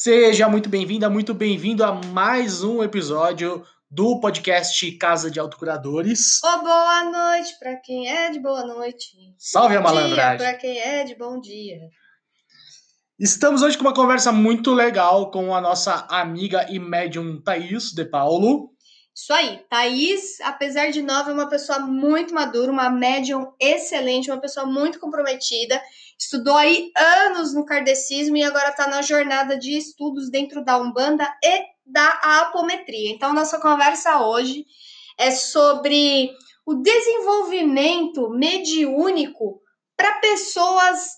Seja muito bem-vinda, muito bem-vindo a mais um episódio do podcast Casa de Autocuradores. Ô, boa noite para quem é de boa noite. Salve a Bom dia malandragem. para quem é de bom dia. Estamos hoje com uma conversa muito legal com a nossa amiga e médium Thaís de Paulo. Isso aí, Thaís, apesar de nova, é uma pessoa muito madura, uma médium excelente, uma pessoa muito comprometida. Estudou aí anos no kardecismo e agora está na jornada de estudos dentro da Umbanda e da apometria. Então, nossa conversa hoje é sobre o desenvolvimento mediúnico para pessoas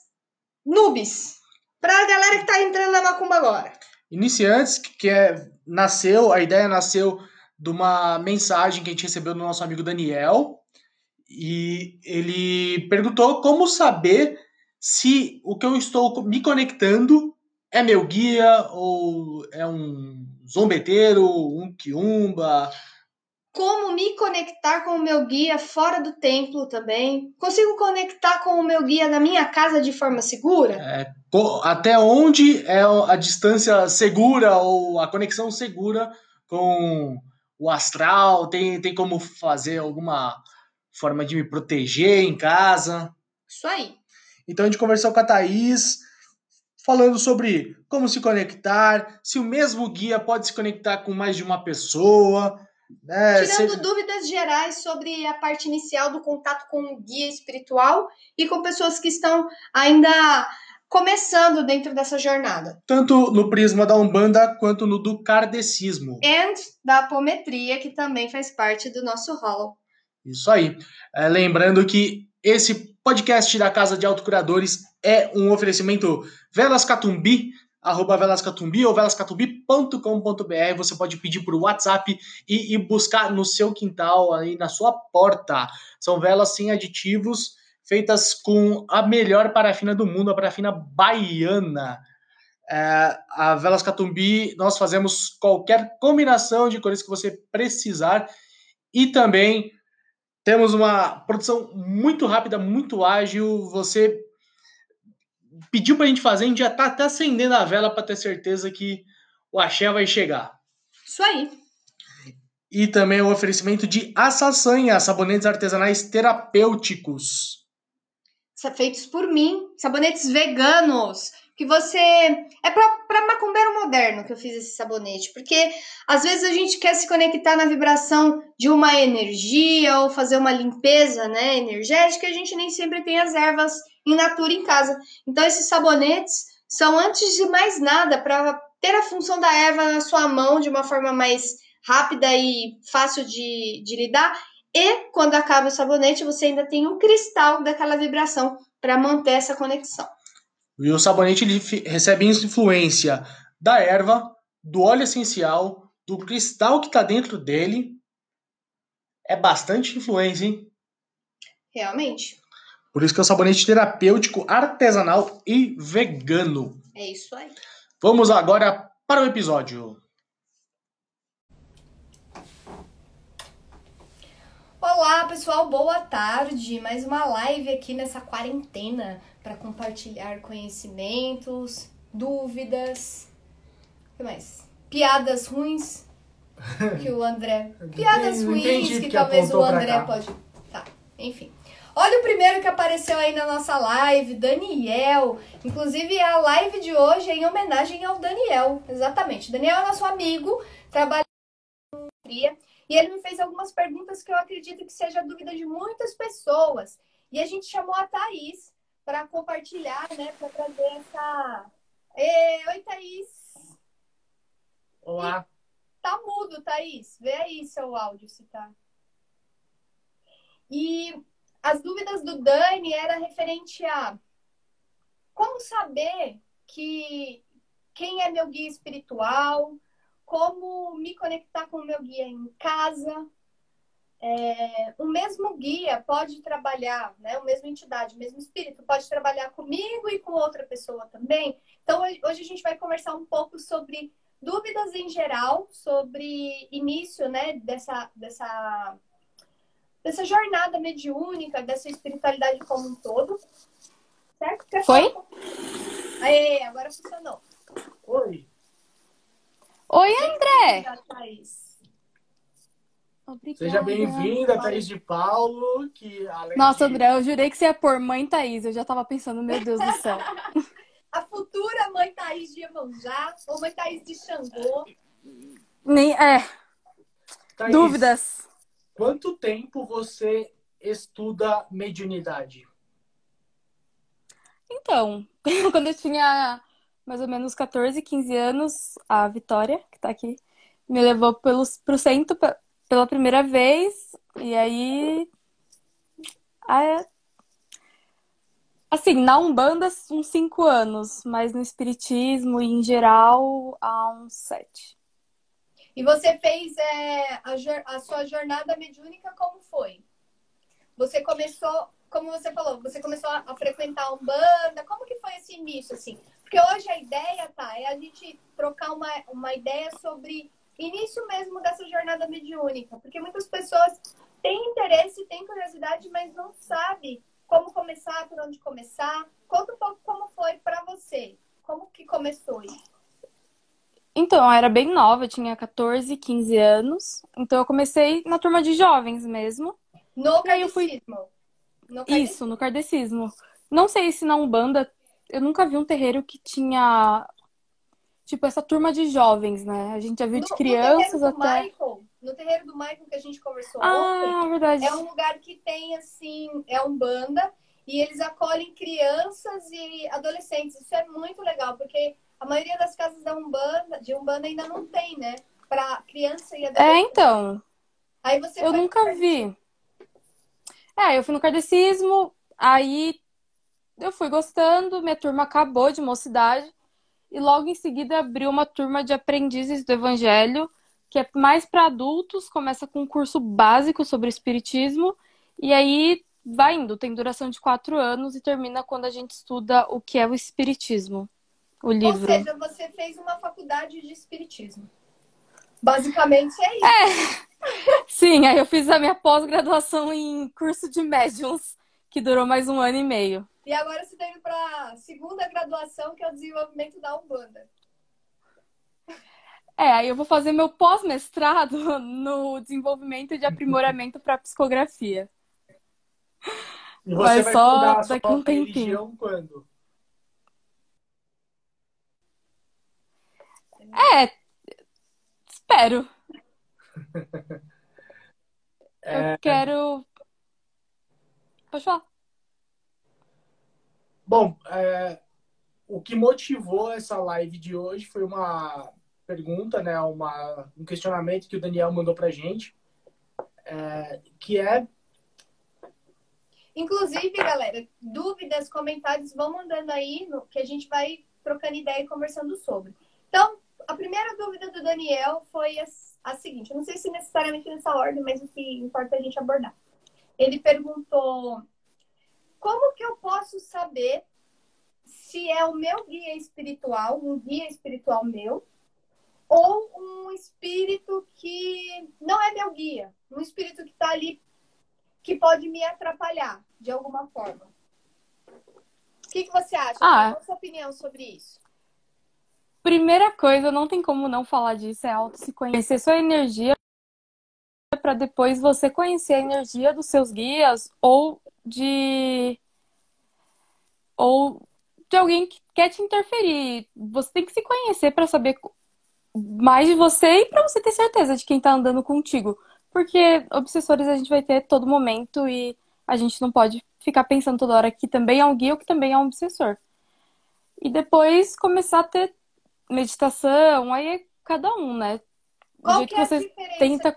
nubes, para a galera que está entrando na macumba agora. Iniciantes, que é, nasceu, a ideia nasceu de uma mensagem que a gente recebeu do nosso amigo Daniel. E ele perguntou como saber se o que eu estou me conectando é meu guia ou é um zombeteiro, um quiumba. Como me conectar com o meu guia fora do templo também? Consigo conectar com o meu guia na minha casa de forma segura? É, até onde é a distância segura ou a conexão segura com o astral? Tem, tem como fazer alguma forma de me proteger em casa? Isso aí. Então a gente conversou com a Thaís, falando sobre como se conectar, se o mesmo guia pode se conectar com mais de uma pessoa. Né? Tirando Se- dúvidas gerais sobre a parte inicial do contato com o guia espiritual e com pessoas que estão ainda começando dentro dessa jornada. tanto no prisma da Umbanda quanto no do kardecismo. And da apometria, que também faz parte do nosso rol. Isso aí. É, lembrando que esse podcast da Casa de Autocuradores é um oferecimento Velas Catumbi, arroba Velas Catumbi ou velascatumbi.com.br. Você pode pedir por WhatsApp e, e buscar no seu quintal, aí na sua porta. São velas sem aditivos, feitas com a melhor parafina do mundo, a parafina baiana. É, a Velas Catumbi, nós fazemos qualquer combinação de cores que você precisar e também temos uma produção muito rápida, muito ágil. Você pediu pra gente fazer, a gente já tá até acendendo a vela para ter certeza que o axé vai chegar. Isso aí. E também o oferecimento de Assaçanha, sabonetes artesanais terapêuticos. Sa- feitos por mim, sabonetes veganos, que você é para macumbeiro moderno que eu fiz esse sabonete, porque às vezes a gente quer se conectar na vibração de uma energia ou fazer uma limpeza, né, energética, e a gente nem sempre tem as ervas in natura em casa. Então esses sabonetes são antes de mais nada para ter a função da erva na sua mão de uma forma mais rápida e fácil de, de lidar e quando acaba o sabonete, você ainda tem um cristal daquela vibração para manter essa conexão. E o sabonete recebe influência da erva, do óleo essencial, do cristal que está dentro dele. É bastante influência, hein? Realmente, Por isso que é um sabonete terapêutico, artesanal e vegano. é isso aí. Vamos agora para o episódio. Olá, pessoal, boa tarde. Mais uma live aqui nessa quarentena para compartilhar conhecimentos, dúvidas, o que mais? Piadas ruins que o André. Piadas ruins que porque talvez o André pode. Tá, enfim. Olha o primeiro que apareceu aí na nossa live, Daniel. Inclusive, a live de hoje é em homenagem ao Daniel. Exatamente. Daniel é nosso amigo, trabalha fria. E ele me fez algumas perguntas que eu acredito que seja dúvida de muitas pessoas. E a gente chamou a Thaís para compartilhar, né? Para trazer essa. Ê, oi, Thaís. Olá. Tá mudo, Thaís. Vê aí seu áudio se tá. E as dúvidas do Dani era referente a como saber que quem é meu guia espiritual, como me conectar com o meu guia em casa. É, o mesmo guia pode trabalhar, né? O mesmo entidade, o mesmo espírito pode trabalhar comigo e com outra pessoa também. Então hoje a gente vai conversar um pouco sobre dúvidas em geral sobre início, né, dessa, dessa, dessa jornada mediúnica, dessa espiritualidade como um todo. Certo? Quer Foi? Aê, agora funcionou. Oi. Oi, André! Obrigada. Seja bem-vinda, Thaís de Paulo. Que, Nossa, André, eu jurei que você ia pôr mãe Thaís. Eu já tava pensando, meu Deus do céu. A futura mãe Thaís de Iemanjá ou mãe Thaís de Xangô. Nem, é. Thaís, Dúvidas. Quanto tempo você estuda mediunidade? Então, quando eu tinha mais ou menos 14, 15 anos, a Vitória, que tá aqui, me levou pelos, pro centro pela primeira vez. E aí. Assim, na Umbanda, uns 5 anos, mas no Espiritismo em geral, há uns 7. E você fez é, a, a sua jornada mediúnica como foi? Você começou como você falou, você começou a, frequentar a Umbanda, como que foi esse início, assim? Porque hoje a ideia, tá, é a gente trocar uma, uma ideia sobre início mesmo dessa jornada mediúnica, porque muitas pessoas têm interesse, têm curiosidade, mas não sabem como começar, por onde começar. Conta um pouco como foi para você, como que começou isso? Então, eu era bem nova, eu tinha 14, 15 anos. Então, eu comecei na turma de jovens mesmo. No? Fui... No Isso, no kardecismo. Não sei se na Umbanda, eu nunca vi um terreiro que tinha, tipo, essa turma de jovens, né? A gente já viu no, de crianças no até... Michael, no terreiro do Michael que a gente conversou ah, ontem, verdade. é um lugar que tem, assim, é Umbanda, e eles acolhem crianças e adolescentes. Isso é muito legal, porque a maioria das casas da Umbanda, de Umbanda ainda não tem, né? Para criança e adolescente. É, então. Aí você Eu nunca vi. É, eu fui no kardecismo, aí eu fui gostando, minha turma acabou de mocidade e logo em seguida abriu uma turma de aprendizes do evangelho, que é mais para adultos, começa com um curso básico sobre espiritismo e aí vai indo, tem duração de quatro anos e termina quando a gente estuda o que é o espiritismo, o livro. Ou seja, você fez uma faculdade de espiritismo. Basicamente é isso. É. Sim, aí eu fiz a minha pós-graduação em curso de médiums, que durou mais um ano e meio. E agora você está indo para a segunda graduação, que é o desenvolvimento da Umbanda. É, aí eu vou fazer meu pós-mestrado no desenvolvimento de aprimoramento para psicografia. E você vai só daqui um tempinho. quando? É, espero. É... Eu quero. Pode falar. Bom, é... o que motivou essa live de hoje foi uma pergunta, né? Uma... Um questionamento que o Daniel mandou pra gente. É... Que é. Inclusive, galera, dúvidas, comentários, vão mandando aí, no... que a gente vai trocando ideia e conversando sobre. Então, a primeira dúvida do Daniel foi a, a seguinte: eu não sei se necessariamente nessa ordem, mas o que importa é a gente abordar. Ele perguntou: como que eu posso saber se é o meu guia espiritual, um guia espiritual meu, ou um espírito que não é meu guia, um espírito que está ali que pode me atrapalhar de alguma forma? O que, que você acha? Ah. Qual a sua opinião sobre isso? Primeira coisa, não tem como não falar disso, é auto se conhecer sua energia para depois você conhecer a energia dos seus guias ou de ou de alguém que quer te interferir. Você tem que se conhecer para saber mais de você e para você ter certeza de quem está andando contigo. Porque obsessores a gente vai ter todo momento e a gente não pode ficar pensando toda hora que também é um guia ou que também é um obsessor. E depois começar a ter meditação, aí é cada um, né? Qual que, é você tenta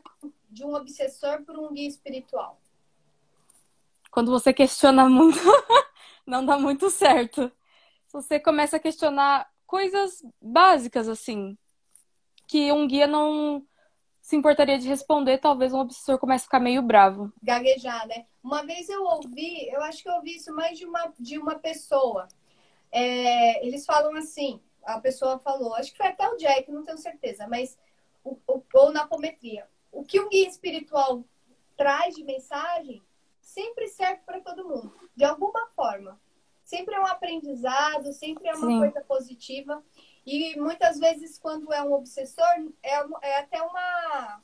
de um obsessor por um guia espiritual? Quando você questiona muito, não dá muito certo. Você começa a questionar coisas básicas assim, que um guia não se importaria de responder, talvez um obsessor comece a ficar meio bravo. Gaguejar, né? Uma vez eu ouvi, eu acho que eu ouvi isso mais de uma, de uma pessoa. É, eles falam assim: a pessoa falou, acho que foi até o Jack, não tenho certeza, mas o, o, ou na apometria. O que um guia espiritual traz de mensagem sempre serve para todo mundo, de alguma forma. Sempre é um aprendizado, sempre é uma Sim. coisa positiva. E muitas vezes, quando é um obsessor, é, é até uma,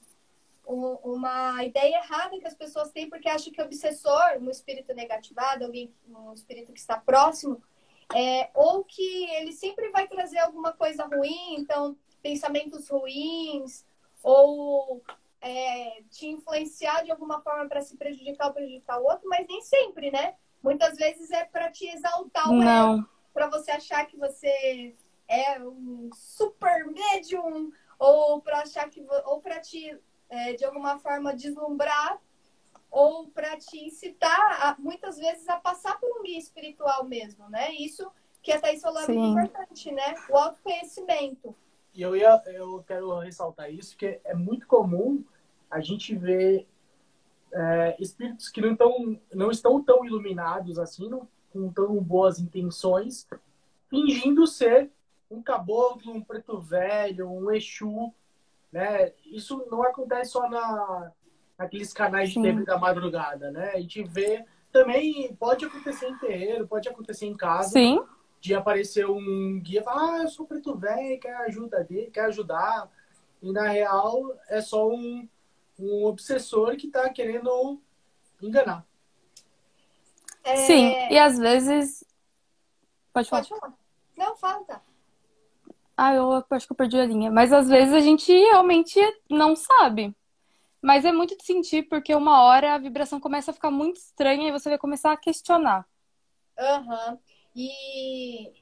uma ideia errada que as pessoas têm, porque acham que o obsessor, um espírito negativado, alguém, um espírito que está próximo, é, ou que ele sempre vai trazer alguma coisa ruim, então pensamentos ruins, ou é, te influenciar de alguma forma para se prejudicar ou prejudicar o outro, mas nem sempre, né? Muitas vezes é para te exaltar Não. para você achar que você é um super médium, ou para achar que ou para te é, de alguma forma deslumbrar ou para te incitar a, muitas vezes a passar por um guia espiritual mesmo, né? Isso que a Thaís falou é muito importante, né? O autoconhecimento. E eu, ia, eu quero ressaltar isso, que é muito comum a gente ver é, espíritos que não, tão, não estão tão iluminados assim, não, com tão boas intenções, fingindo ser um caboclo, um preto velho, um exu, né? Isso não acontece só na, naqueles canais de TV da madrugada, né? A gente vê também, pode acontecer em terreiro, pode acontecer em casa. Sim. De aparecer um guia e falar, ah, eu sou preto velho, quer ajuda dele, quer ajudar. E na real é só um, um obsessor que está querendo enganar. É... Sim, e às vezes. Pode falar. Pode falar. Não, fala, tá. Ah, eu acho que eu perdi a linha. Mas às vezes a gente realmente não sabe. Mas é muito de sentir, porque uma hora a vibração começa a ficar muito estranha e você vai começar a questionar. Aham. Uhum. E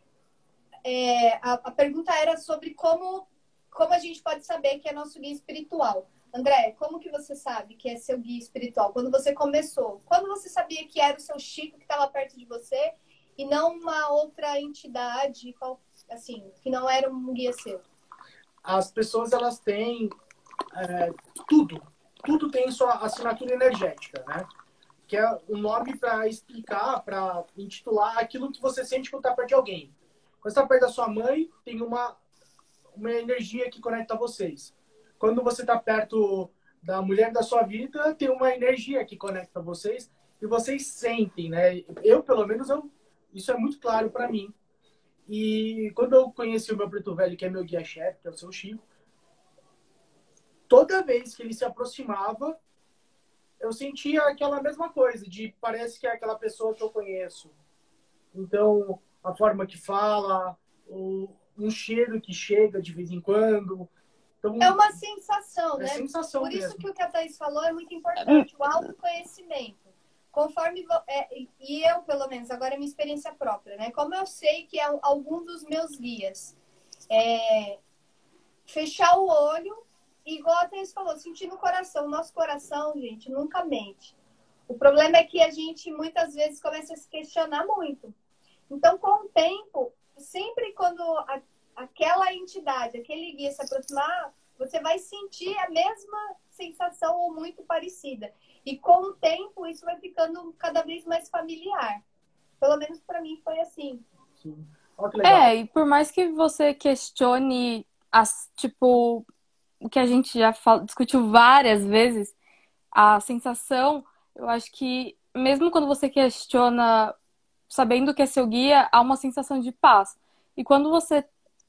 é, a, a, pergunta era sobre como, como a gente pode saber que é nosso guia espiritual. André, como que você sabe que é seu guia espiritual? Quando você começou? Quando você sabia que era o seu Chico que estava perto de você e não uma outra entidade, assim, que não era um guia seu? As pessoas, elas têm é, tudo tudo tem sua assinatura energética, né? Que é um nome para explicar, para intitular aquilo que você sente quando está perto de alguém. Quando está perto da sua mãe, tem uma, uma energia que conecta vocês. Quando você está perto da mulher da sua vida, tem uma energia que conecta vocês e vocês sentem, né? Eu, pelo menos, eu, isso é muito claro para mim. E quando eu conheci o meu preto velho, que é meu guia-chefe, que é o seu Chico, toda vez que ele se aproximava, eu sentia aquela mesma coisa, de parece que é aquela pessoa que eu conheço. Então, a forma que fala, o, um cheiro que chega de vez em quando. Então, é uma sensação, é né? Sensação Por mesmo. isso que o que a Thaís falou é muito importante, o autoconhecimento. Conforme. É, e eu, pelo menos, agora é minha experiência própria, né? Como eu sei que é algum dos meus guias. É, fechar o olho igual a Thais falou, sentir no coração. O nosso coração, gente, nunca mente. O problema é que a gente muitas vezes começa a se questionar muito. Então, com o tempo, sempre quando a, aquela entidade, aquele guia se aproximar, você vai sentir a mesma sensação ou muito parecida. E com o tempo, isso vai ficando cada vez mais familiar. Pelo menos para mim foi assim. Sim. é, e por mais que você questione as, tipo, o que a gente já discutiu várias vezes, a sensação, eu acho que mesmo quando você questiona sabendo que é seu guia, há uma sensação de paz. E quando você.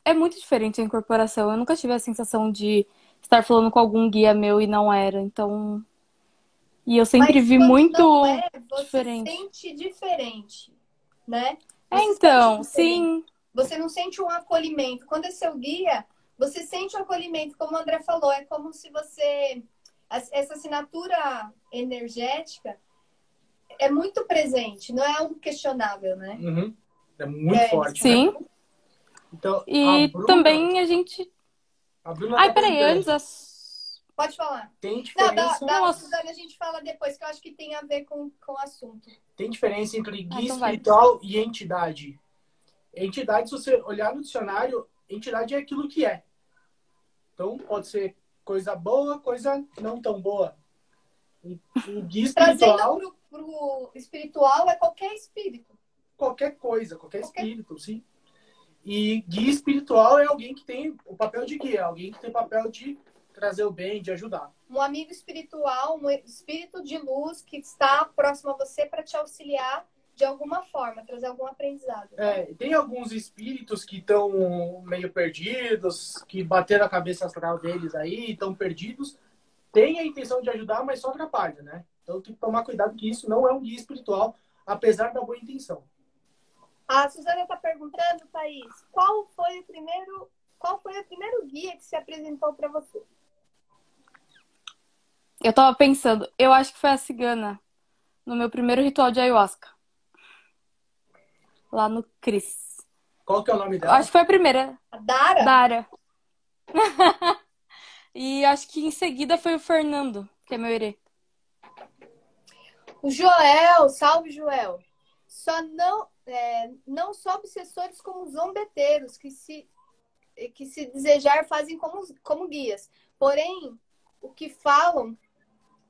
É muito diferente a incorporação. Eu nunca tive a sensação de estar falando com algum guia meu e não era. Então. E eu sempre Mas vi muito não é, você diferente. sente diferente, né? É, então, sim. Você não sente um acolhimento. Quando é seu guia, você sente o acolhimento, como o André falou, é como se você. Essa assinatura energética é muito presente, não é algo questionável, né? Uhum. É muito é, forte. Sim. Né? Então, e Bruna, também a gente. A Bruna Ai, tá peraí, antes. As... Pode falar. Tem diferença. Não, da, da Suzane a gente fala depois, que eu acho que tem a ver com, com o assunto. Tem diferença entre guia ah, então espiritual vai. e entidade. Entidade, se você olhar no dicionário, entidade é aquilo que é. Então, pode ser coisa boa, coisa não tão boa. E o guia espiritual... Trazendo pro, pro espiritual é qualquer espírito. Qualquer coisa, qualquer, qualquer, espírito, sim. E guia espiritual é alguém que tem o papel de guia, alguém que tem o papel de trazer o bem, de ajudar. Um amigo espiritual, um espírito de luz que está próximo a você para te auxiliar de alguma forma, trazer algum aprendizado. Né? É, tem alguns espíritos que estão meio perdidos, que bateram a cabeça astral deles aí, estão perdidos. Tem a intenção de ajudar, mas só atrapalha, né? Então tem que tomar cuidado que isso não é um guia espiritual, apesar da boa intenção. A Suzana está perguntando, Thaís, qual foi o primeiro, qual foi o primeiro guia que se apresentou para você? Eu tava pensando, eu acho que foi a cigana, no meu primeiro ritual de ayahuasca. Lá no Cris. Qual que é o nome dela? Acho que foi a primeira. A Dara? Dara. e acho que em seguida foi o Fernando, que é meu herê. O Joel, salve Joel. Só não, é, não só obsessores como zombeteiros, que se, que se desejar fazem como, como guias. Porém, o que falam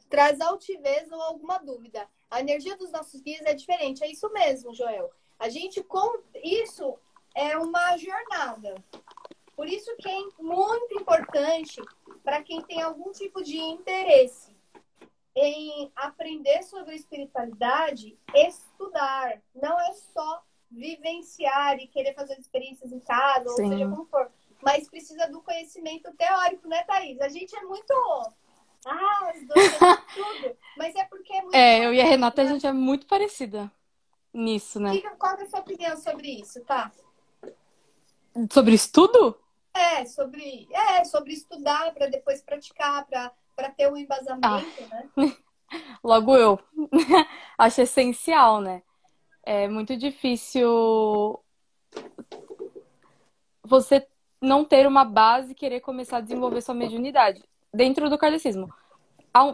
traz altivez ou alguma dúvida. A energia dos nossos guias é diferente. É isso mesmo, Joel. A gente com isso é uma jornada. Por isso que é muito importante para quem tem algum tipo de interesse em aprender sobre espiritualidade, estudar. Não é só vivenciar e querer fazer experiências em casa, Sim. ou seja como for. Mas precisa do conhecimento teórico, né, Thaís? A gente é muito ah, os dois tudo. Mas é porque é muito. É, eu e a Renata, a gente é muito parecida nisso, né? Qual é a sua opinião sobre isso, tá? Sobre estudo? É, sobre, é, sobre estudar para depois praticar, para ter um embasamento, ah. né? Logo eu. Acho essencial, né? É muito difícil você não ter uma base e querer começar a desenvolver sua mediunidade dentro do kardecismo.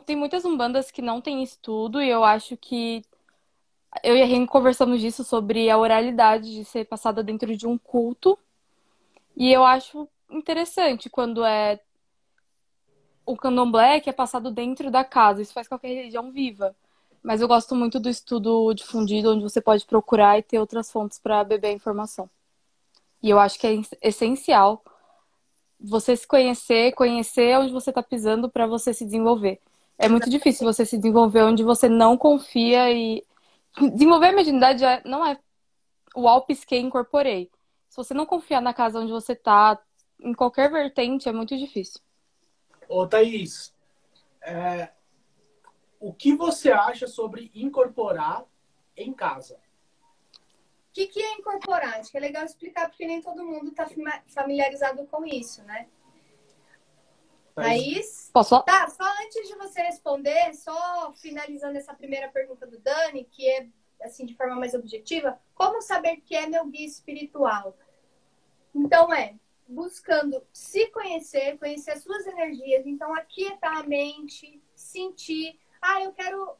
Tem muitas umbandas que não têm estudo e eu acho que eu e a Ren conversamos disso sobre a oralidade de ser passada dentro de um culto. E eu acho interessante quando é o candomblé que é passado dentro da casa. Isso faz qualquer religião viva. Mas eu gosto muito do estudo difundido, onde você pode procurar e ter outras fontes para beber a informação. E eu acho que é essencial você se conhecer, conhecer onde você está pisando para você se desenvolver. É muito difícil você se desenvolver onde você não confia e desenvolver a mediunidade não é o alpes que incorporei. Se você não confiar na casa onde você está, em qualquer vertente, é muito difícil. Ô, Thaís, é... o que você acha sobre incorporar em casa? O que, que é incorporar? Acho que é legal explicar, porque nem todo mundo está familiarizado com isso, né? Thaís? Posso? Tá, só antes de você responder, só finalizando essa primeira pergunta do Dani, que é, assim, de forma mais objetiva, como saber que é meu guia espiritual? Então, é buscando se conhecer, conhecer as suas energias. Então, aquietar a mente, sentir. Ah, eu quero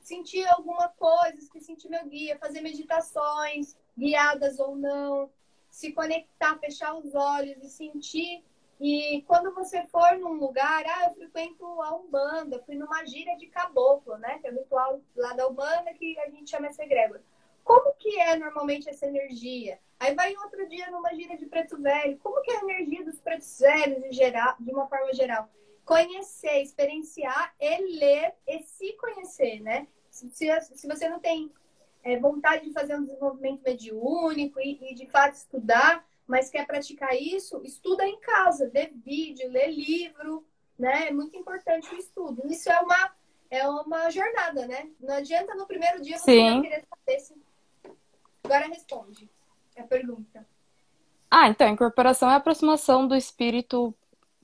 sentir alguma coisa, se sentir meu guia, fazer meditações, guiadas ou não, se conectar, fechar os olhos e sentir. E quando você for num lugar, ah, eu frequento a Umbanda, fui numa gira de caboclo, né? Que é o ritual lá da Umbanda que a gente chama essa egrégora. Como que é normalmente essa energia? Aí vai outro dia numa gira de preto velho. Como que é a energia dos pretos velhos em geral, de uma forma geral? conhecer, experienciar e ler e se conhecer, né? Se, se você não tem é, vontade de fazer um desenvolvimento mediúnico e, e, de fato estudar, mas quer praticar isso, estuda em casa, vê vídeo, lê livro, né? É muito importante o estudo. Isso é uma, é uma jornada, né? Não adianta no primeiro dia você Sim. querer saber se... Agora responde a pergunta. Ah, então, a incorporação é a aproximação do espírito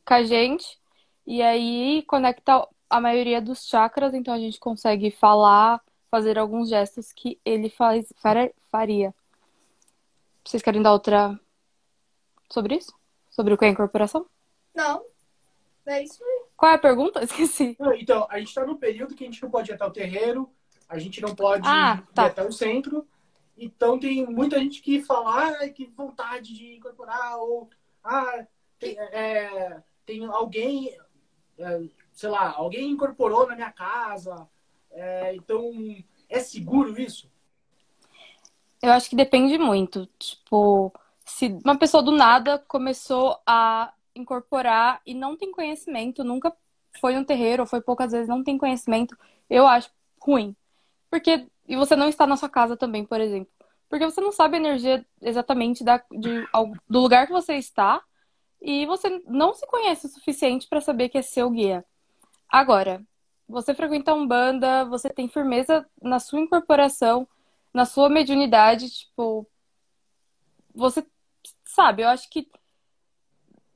com a gente e aí conecta a maioria dos chakras, então a gente consegue falar, fazer alguns gestos que ele faz, faria. Vocês querem dar outra sobre isso? Sobre o que é incorporação? Não. É isso aí. Qual é a pergunta? Esqueci. então, a gente está no período que a gente não pode ir até o terreiro, a gente não pode ah, tá. ir até o centro. Então tem muita gente que fala, ah, que vontade de incorporar, ou ah, tem, é, tem alguém, é, sei lá, alguém incorporou na minha casa. É, então, é seguro isso? Eu acho que depende muito. Tipo, se uma pessoa do nada começou a incorporar e não tem conhecimento, nunca foi um terreiro, ou foi poucas vezes, não tem conhecimento, eu acho ruim. Porque e você não está na sua casa também, por exemplo. Porque você não sabe a energia exatamente da, de, do lugar que você está e você não se conhece o suficiente para saber que é seu guia. Agora, você frequenta um banda, você tem firmeza na sua incorporação, na sua mediunidade, tipo, você sabe, eu acho que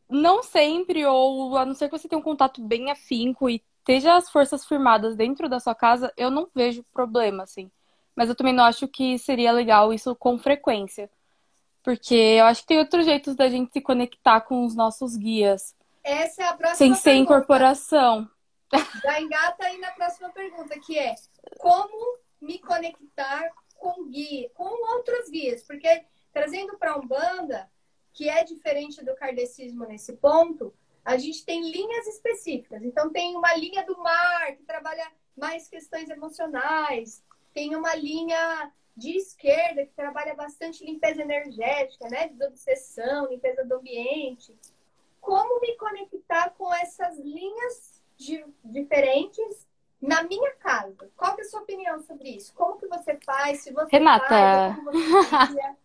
não sempre, ou a não ser que você tenha um contato bem afinco e esteja as forças firmadas dentro da sua casa, eu não vejo problema, assim. Mas eu também não acho que seria legal isso com frequência. Porque eu acho que tem outros jeitos da gente se conectar com os nossos guias. Essa é a próxima Sem ser pergunta. incorporação. Já engata aí na próxima pergunta, que é como me conectar com guia, com outros guias? Porque trazendo para Umbanda, que é diferente do kardecismo nesse ponto, a gente tem linhas específicas. Então tem uma linha do mar que trabalha mais questões emocionais, tem uma linha de esquerda que trabalha bastante limpeza energética, né? Desobsessão, limpeza do ambiente. Como me conectar com essas linhas de, diferentes na minha casa? Qual é a sua opinião sobre isso? Como que você faz? Se você Renata. faz, como você?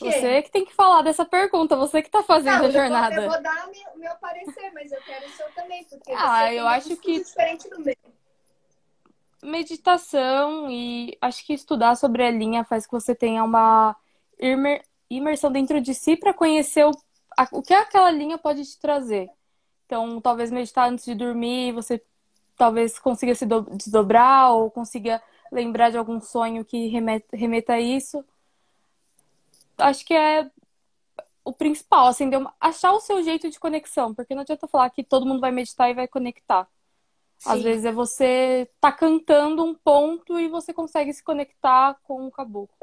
Você que tem que falar dessa pergunta, você que tá fazendo Não, a eu jornada. vou, eu vou dar meu, meu parecer, mas eu quero o seu também, porque Ah, eu acho que- diferente do meu. meditação e acho que estudar sobre a linha faz que você tenha uma imer- imersão dentro de si para conhecer o, a- o que aquela linha pode te trazer. Então, talvez meditar antes de dormir, você talvez consiga se do- desdobrar ou consiga lembrar de algum sonho que remeta, remeta a isso. Acho que é o principal, assim, de achar o seu jeito de conexão, porque não adianta falar que todo mundo vai meditar e vai conectar. Às Sim. vezes é você tá cantando um ponto e você consegue se conectar com o caboclo.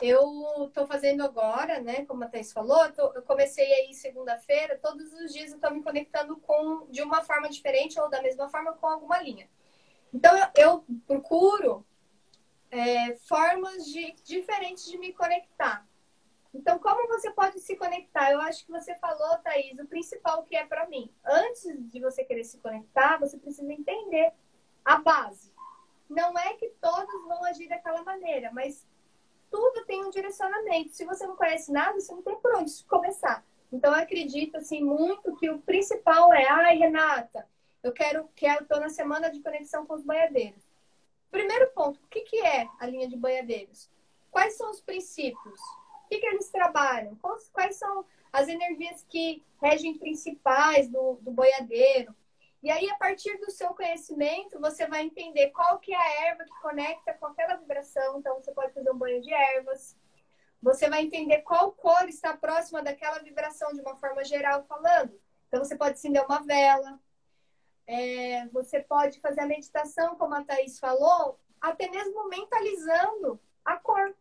Eu tô fazendo agora, né? Como a Thais falou, eu, tô- eu comecei aí segunda-feira, todos os dias eu tô me conectando com de uma forma diferente ou da mesma forma com alguma linha. Então eu, eu procuro é, formas de, diferentes de me conectar. Então, como você pode se conectar? Eu acho que você falou, Thaís, o principal que é para mim. Antes de você querer se conectar, você precisa entender a base. Não é que todos vão agir daquela maneira, mas tudo tem um direcionamento. Se você não conhece nada, você não tem por onde começar. Então, eu acredito assim muito que o principal é, ai, Renata, eu quero que eu na semana de conexão com os boiadeiros. Primeiro ponto, o que, que é a linha de boiadeiros? Quais são os princípios? O que, que eles trabalham? Quais, quais são as energias que regem principais do, do boiadeiro? E aí, a partir do seu conhecimento, você vai entender qual que é a erva que conecta com aquela vibração. Então, você pode fazer um banho de ervas. Você vai entender qual cor está próxima daquela vibração de uma forma geral falando. Então, você pode acender uma vela. É, você pode fazer a meditação, como a Thaís falou, até mesmo mentalizando a cor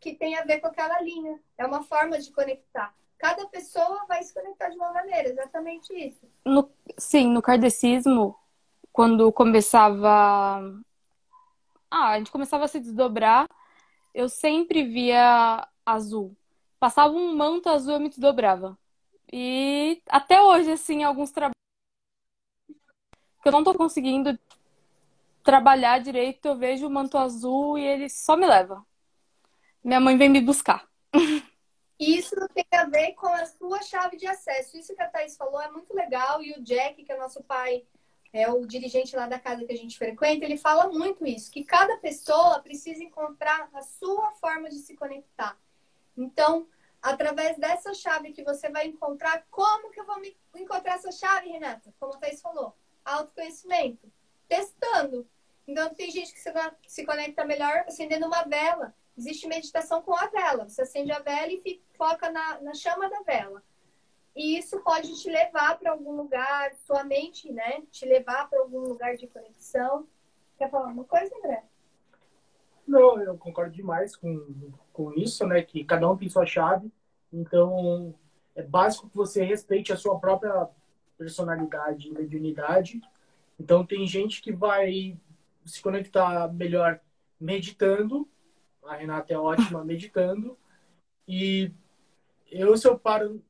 que tem a ver com aquela linha. É uma forma de conectar. Cada pessoa vai se conectar de uma maneira, exatamente isso. No- sim, no kardecismo, quando começava. Ah, a gente começava a se desdobrar, eu sempre via azul. Passava um manto azul, eu me desdobrava. E até hoje, assim, alguns trabalhos que eu não tô conseguindo trabalhar direito, eu vejo o manto azul e ele só me leva. Minha mãe vem me buscar. Isso tem a ver com a sua chave de acesso. Isso que a Thaís falou é muito legal. E o Jack, que é nosso pai, é o dirigente lá da casa que a gente frequenta, ele fala muito isso, que cada pessoa precisa encontrar a sua forma de se conectar. Então, através dessa chave que você vai encontrar, como que eu vou me encontrar essa chave, Renata? Como a Thaís falou, autoconhecimento, testando. Então, tem gente que se, se conecta melhor acendendo uma vela. Existe meditação com a vela. Você acende a vela e fica, foca na, na chama da vela. E isso pode te levar para algum lugar, sua mente, né? Te levar para algum lugar de conexão. Quer falar uma coisa, André? Não, eu concordo demais com, com isso, né? Que cada um tem sua chave. Então, é básico que você respeite a sua própria personalidade e mediunidade. Então, tem gente que vai se conectar melhor meditando. A Renata é ótima meditando. E eu, se eu paro,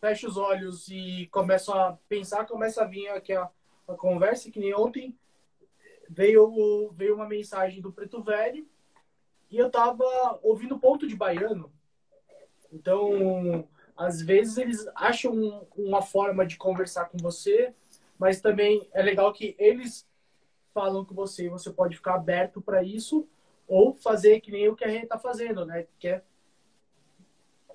fecho os olhos e começo a pensar, começa a vir aqui a, a conversa, que nem ontem, veio, veio uma mensagem do Preto Velho e eu tava ouvindo ponto de baiano. Então, às vezes eles acham uma forma de conversar com você, mas também é legal que eles falam com você e você pode ficar aberto para isso ou fazer que nem o que a gente está fazendo, né? Que é,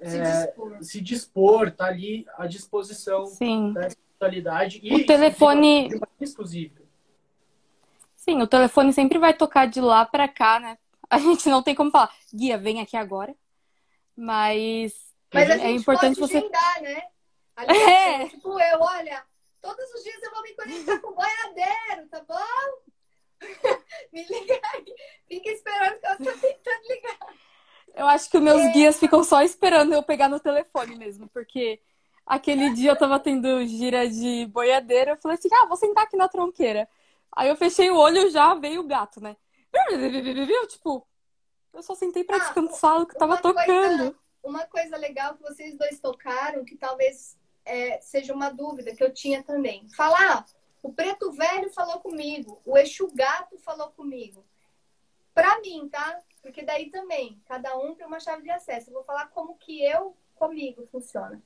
se, é, dispor. se dispor, tá ali à disposição Sim. da espiritualidade e o telefone exclusiva. Sim, o telefone sempre vai tocar de lá para cá, né? A gente não tem como falar, guia, vem aqui agora. Mas, Mas é importante você. Agendar, né? é. Tipo, eu, olha, todos os dias eu vou me conectar com o boiadeiro, tá bom? me liga aí. Fica esperando que eu tô tentando ligar. Eu acho que os meus é. guias ficam só esperando eu pegar no telefone mesmo, porque aquele dia eu tava tendo gira de boiadeira, eu falei assim, ah, vou sentar aqui na tronqueira. Aí eu fechei o olho já veio o gato, né? Tipo, eu só sentei pra ah, descansar o que tava tocando. Coisa, uma coisa legal que vocês dois tocaram, que talvez é, seja uma dúvida que eu tinha também. Falar, o preto velho falou comigo, o eixo gato falou comigo. Pra mim, tá? Porque daí também, cada um tem uma chave de acesso. Eu vou falar como que eu, comigo, funciona.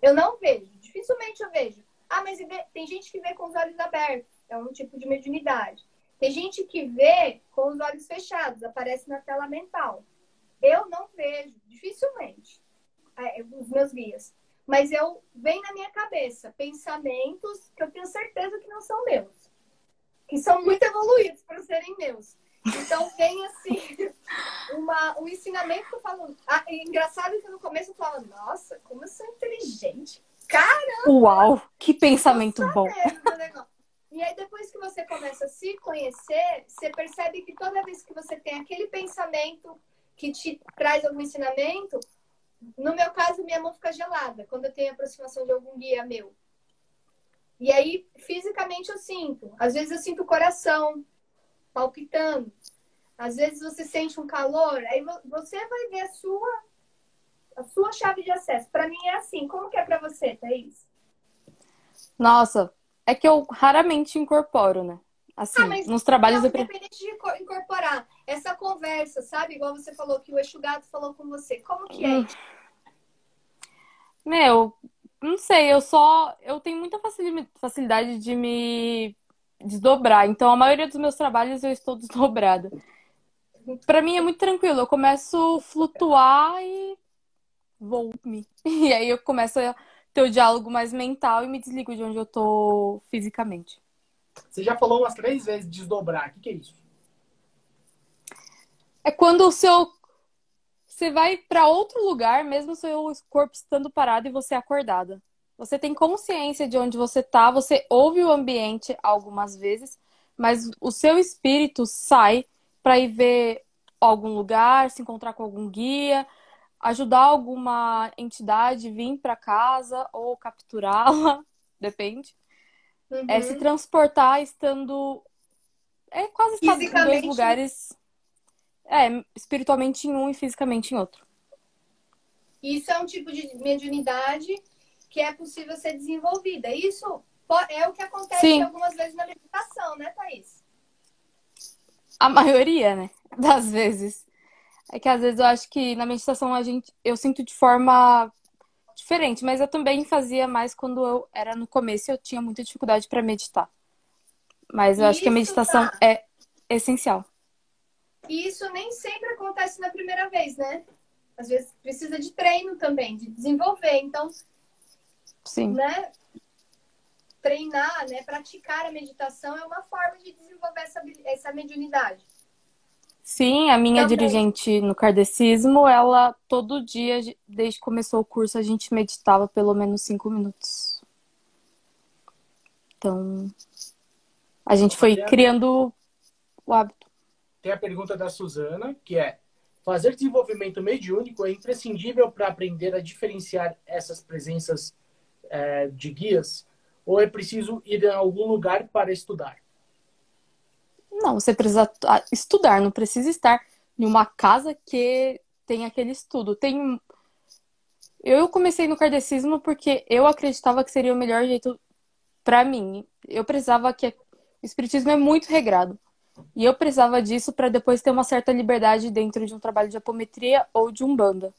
Eu não vejo, dificilmente eu vejo. Ah, mas tem gente que vê com os olhos abertos. É um tipo de mediunidade. Tem gente que vê com os olhos fechados, aparece na tela mental. Eu não vejo, dificilmente, é, os meus guias. Mas eu vem na minha cabeça pensamentos que eu tenho certeza que não são meus. Que são muito evoluídos para serem meus. Então vem assim uma, um ensinamento que eu falo. Ah, é engraçado que no começo eu falo, nossa, como eu sou inteligente. Caramba! Uau, que pensamento bom. E aí, depois que você começa a se conhecer, você percebe que toda vez que você tem aquele pensamento que te traz algum ensinamento, no meu caso, minha mão fica gelada quando eu tenho aproximação de algum guia meu. E aí, fisicamente, eu sinto. Às vezes, eu sinto o coração palpitando. Às vezes, você sente um calor. Aí, você vai ver a sua, a sua chave de acesso. Para mim, é assim. Como que é para você, Thaís? Nossa, é que eu raramente incorporo, né? Assim, ah, nos trabalhos não. Independente de incorporar essa conversa, sabe? Igual você falou que o Eixo Gato falou com você. Como que é? Hum. Meu, não sei, eu só... Eu tenho muita facilidade de me desdobrar. Então, a maioria dos meus trabalhos eu estou desdobrada. Para mim é muito tranquilo. Eu começo a flutuar e vou-me. E aí eu começo a ter o diálogo mais mental e me desligo de onde eu tô fisicamente. Você já falou umas três vezes desdobrar. O que, que é isso? É quando o seu. Você vai para outro lugar, mesmo o seu corpo estando parado e você acordada. Você tem consciência de onde você tá, você ouve o ambiente algumas vezes, mas o seu espírito sai para ir ver algum lugar, se encontrar com algum guia, ajudar alguma entidade vir para casa ou capturá-la, depende. Uhum. É se transportar estando. É quase estar em dois lugares. É, espiritualmente em um e fisicamente em outro. Isso é um tipo de mediunidade que é possível ser desenvolvida. Isso é o que acontece Sim. algumas vezes na meditação, né, Thaís? A maioria, né? Das vezes. É que às vezes eu acho que na meditação a gente eu sinto de forma diferente, mas eu também fazia mais quando eu era no começo, eu tinha muita dificuldade para meditar. Mas eu acho que a meditação tá. é essencial. E isso nem sempre acontece na primeira vez, né? Às vezes precisa de treino também, de desenvolver. Então, Sim. né? Treinar, né? Praticar a meditação é uma forma de desenvolver essa, essa mediunidade. Sim, a minha Também. dirigente no kardecismo, ela todo dia, desde que começou o curso, a gente meditava pelo menos cinco minutos. Então, a gente foi criando o hábito. Tem a pergunta da Suzana, que é: fazer desenvolvimento mediúnico é imprescindível para aprender a diferenciar essas presenças é, de guias? Ou é preciso ir a algum lugar para estudar? Não, você precisa estudar, não precisa estar em uma casa que tem aquele estudo. Tem eu comecei no kardecismo porque eu acreditava que seria o melhor jeito para mim. Eu precisava que o espiritismo é muito regrado. E eu precisava disso para depois ter uma certa liberdade dentro de um trabalho de apometria ou de umbanda.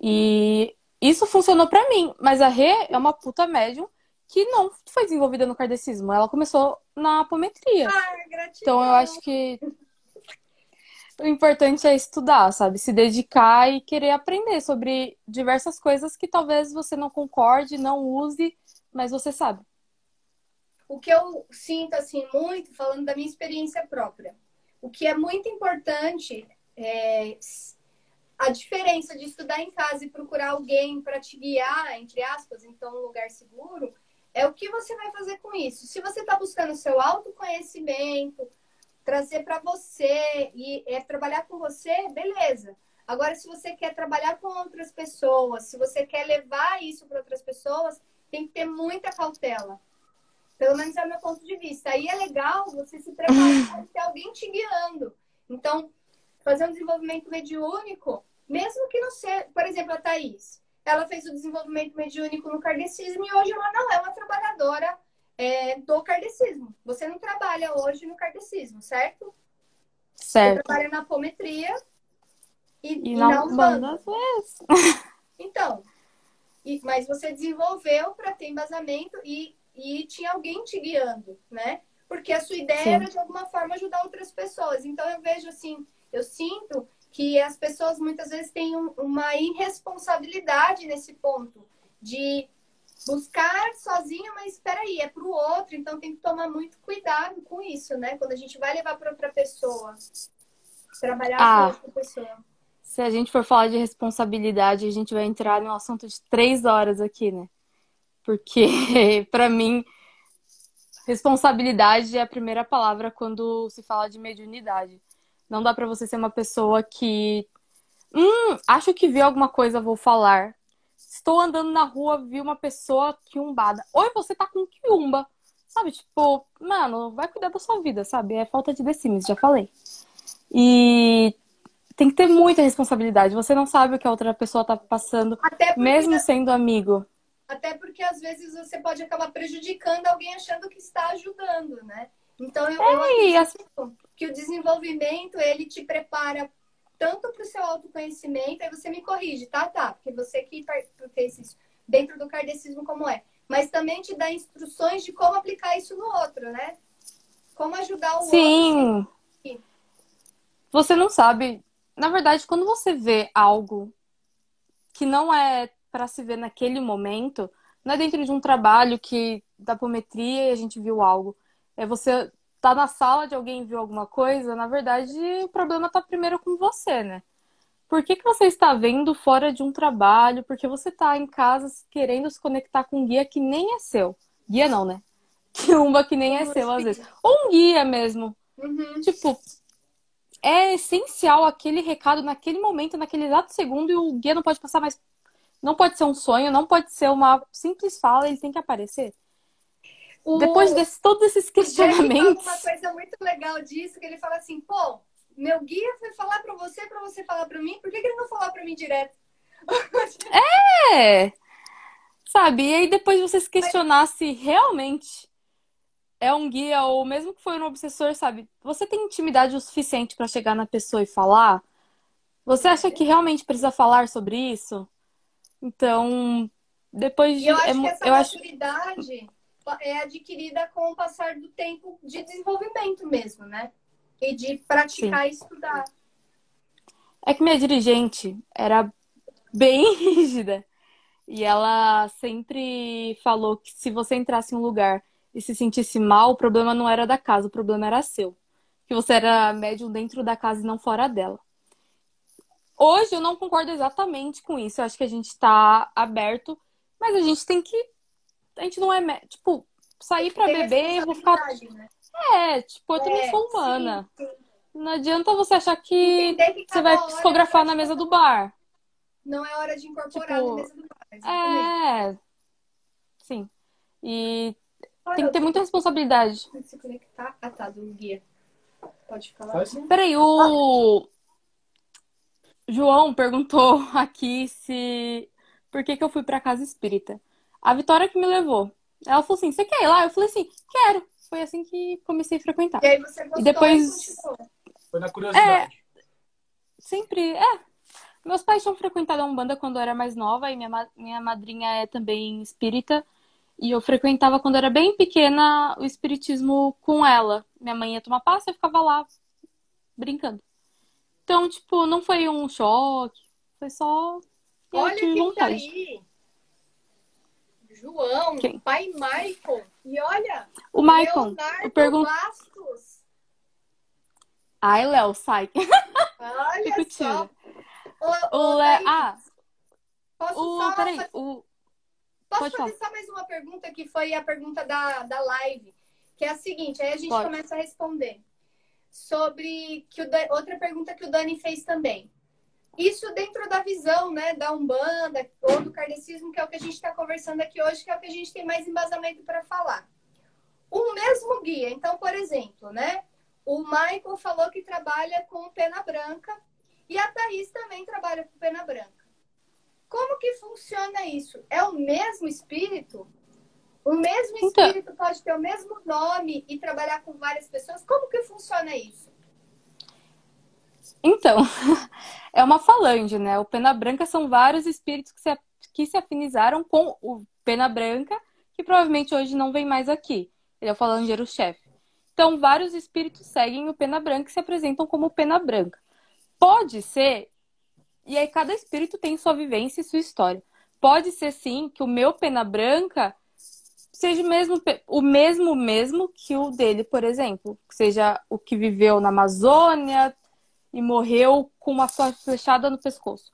E isso funcionou para mim, mas a Rê é uma puta médium que não foi desenvolvida no kardecismo. Ela começou na apometria. Ah, então eu acho que o importante é estudar, sabe? Se dedicar e querer aprender sobre diversas coisas que talvez você não concorde, não use, mas você sabe. O que eu sinto, assim, muito, falando da minha experiência própria, o que é muito importante é a diferença de estudar em casa e procurar alguém para te guiar, entre aspas, então um lugar seguro, é o que você vai fazer com isso. Se você está buscando seu autoconhecimento, trazer para você e é trabalhar com você, beleza. Agora, se você quer trabalhar com outras pessoas, se você quer levar isso para outras pessoas, tem que ter muita cautela. Pelo menos é o meu ponto de vista. Aí é legal você se preparar ter alguém te guiando. Então, fazer um desenvolvimento mediúnico, mesmo que não seja, por exemplo, a Thaís, ela fez o desenvolvimento mediúnico no kardecismo e hoje ela não é uma trabalhadora é, do kardecismo. Você não trabalha hoje no kardecismo, certo? Certo. Você trabalha na apometria e, e, e na, na Umbanda. Então, e, mas você desenvolveu para ter embasamento e, e tinha alguém te guiando, né? Porque a sua ideia Sim. era de alguma forma ajudar outras pessoas. Então eu vejo assim, eu sinto que as pessoas muitas vezes têm um, uma irresponsabilidade nesse ponto de buscar sozinho, mas espera aí, é para o outro, então tem que tomar muito cuidado com isso, né? Quando a gente vai levar para outra pessoa, trabalhar ah, com outra pessoa. Se a gente for falar de responsabilidade, a gente vai entrar num assunto de três horas aqui, né? Porque, para mim, responsabilidade é a primeira palavra quando se fala de mediunidade. Não dá para você ser uma pessoa que. Hum, acho que vi alguma coisa, vou falar. Estou andando na rua, vi uma pessoa quiumbada. Oi, você tá com quiumba. Sabe, tipo, mano, vai cuidar da sua vida, sabe? É falta de decimes, já falei. E tem que ter muita responsabilidade. Você não sabe o que a outra pessoa tá passando, mesmo sendo amigo. Até porque às vezes você pode acabar prejudicando alguém achando que está ajudando, né? Então eu, é, eu acredito que o desenvolvimento ele te prepara tanto para o seu autoconhecimento, aí você me corrige, tá? Tá, porque você que fez isso dentro do kardecismo como é. Mas também te dá instruções de como aplicar isso no outro, né? Como ajudar o Sim. outro. Sim. Você não sabe. Na verdade, quando você vê algo que não é para se ver naquele momento, não é dentro de um trabalho que da apometria e a gente viu algo. É você tá na sala de alguém viu alguma coisa, na verdade o problema tá primeiro com você, né? Por que, que você está vendo fora de um trabalho? Porque você tá em casa querendo se conectar com um guia que nem é seu. Guia não, né? Que uma que nem é seu, às vezes. Ou um guia mesmo. Uhum. Tipo, é essencial aquele recado naquele momento, naquele exato segundo, e o guia não pode passar mais. Não pode ser um sonho, não pode ser uma simples fala, ele tem que aparecer. O... Depois de todos esses questionamentos. uma coisa muito legal disso, que ele fala assim, pô, meu guia foi falar para você, para você falar para mim, por que, que ele não falou para mim direto? É! Sabe? E aí depois você se questionar Mas... se realmente é um guia ou mesmo que foi um obsessor, sabe? Você tem intimidade o suficiente para chegar na pessoa e falar? Você acha que realmente precisa falar sobre isso? Então, depois de. Eu acho é, que essa eu maturidade acho é adquirida com o passar do tempo de desenvolvimento mesmo, né? E de praticar Sim. e estudar. É que minha dirigente era bem rígida. E ela sempre falou que se você entrasse em um lugar e se sentisse mal, o problema não era da casa, o problema era seu. Que você era médium dentro da casa e não fora dela. Hoje eu não concordo exatamente com isso. Eu acho que a gente está aberto, mas a gente tem que a gente não é. Tipo, sair pra beber, eu vou ficar. Né? É, tipo, eu também é, sou humana. Sim, sim. Não adianta você achar que, que você vai psicografar na mesa do bar. Não é hora de incorporar tipo, na mesa do bar. Exatamente. É. Sim. E Olha, tem que ter muita responsabilidade. Se conectar. Ah, tá, do guia. Pode falar. Peraí, o. João perguntou aqui se. Por que, que eu fui pra casa espírita? A Vitória que me levou. Ela falou assim: você quer ir lá? Eu falei assim: quero. foi assim que comecei a frequentar. E aí você gostou E depois- e. Foi na curiosidade. Sempre, é. Meus pais tinham frequentado a Umbanda quando eu era mais nova e minha, ma- minha madrinha é também espírita. E eu frequentava quando eu era bem pequena o espiritismo com ela. Minha mãe ia tomar passe e eu ficava lá brincando. Então, tipo, não foi um choque, foi só eu Olha quem tá vontade. aí. João, Quem? pai Michael. E olha, O Maicon, Leonardo eu pergun- Bastos. ai, Léo, sai. Olha Fico só. O ô, Lé... Thaís, Ah, posso o. só Peraí, fa- o. Posso pode fazer só mais uma pergunta que foi a pergunta da, da live, que é a seguinte, aí a gente Pode. começa a responder. Sobre que Dan- outra pergunta que o Dani fez também. Isso dentro da visão, né, da Umbanda ou do kardecismo, que é o que a gente está conversando aqui hoje, que é o que a gente tem mais embasamento para falar. O mesmo guia, então, por exemplo, né, o Michael falou que trabalha com pena branca e a Thaís também trabalha com pena branca. Como que funciona isso? É o mesmo espírito? O mesmo Então- espírito pode ter o mesmo nome e trabalhar com várias pessoas? Como que funciona isso? Então, é uma falange, né? O Pena Branca são vários espíritos que se, que se afinizaram com o Pena Branca, que provavelmente hoje não vem mais aqui. Ele é o falangeiro-chefe. Então, vários espíritos seguem o Pena Branca e se apresentam como Pena Branca. Pode ser, e aí cada espírito tem sua vivência e sua história. Pode ser sim que o meu Pena Branca seja o mesmo, o mesmo mesmo que o dele, por exemplo. Que seja o que viveu na Amazônia, e morreu com uma flechada no pescoço.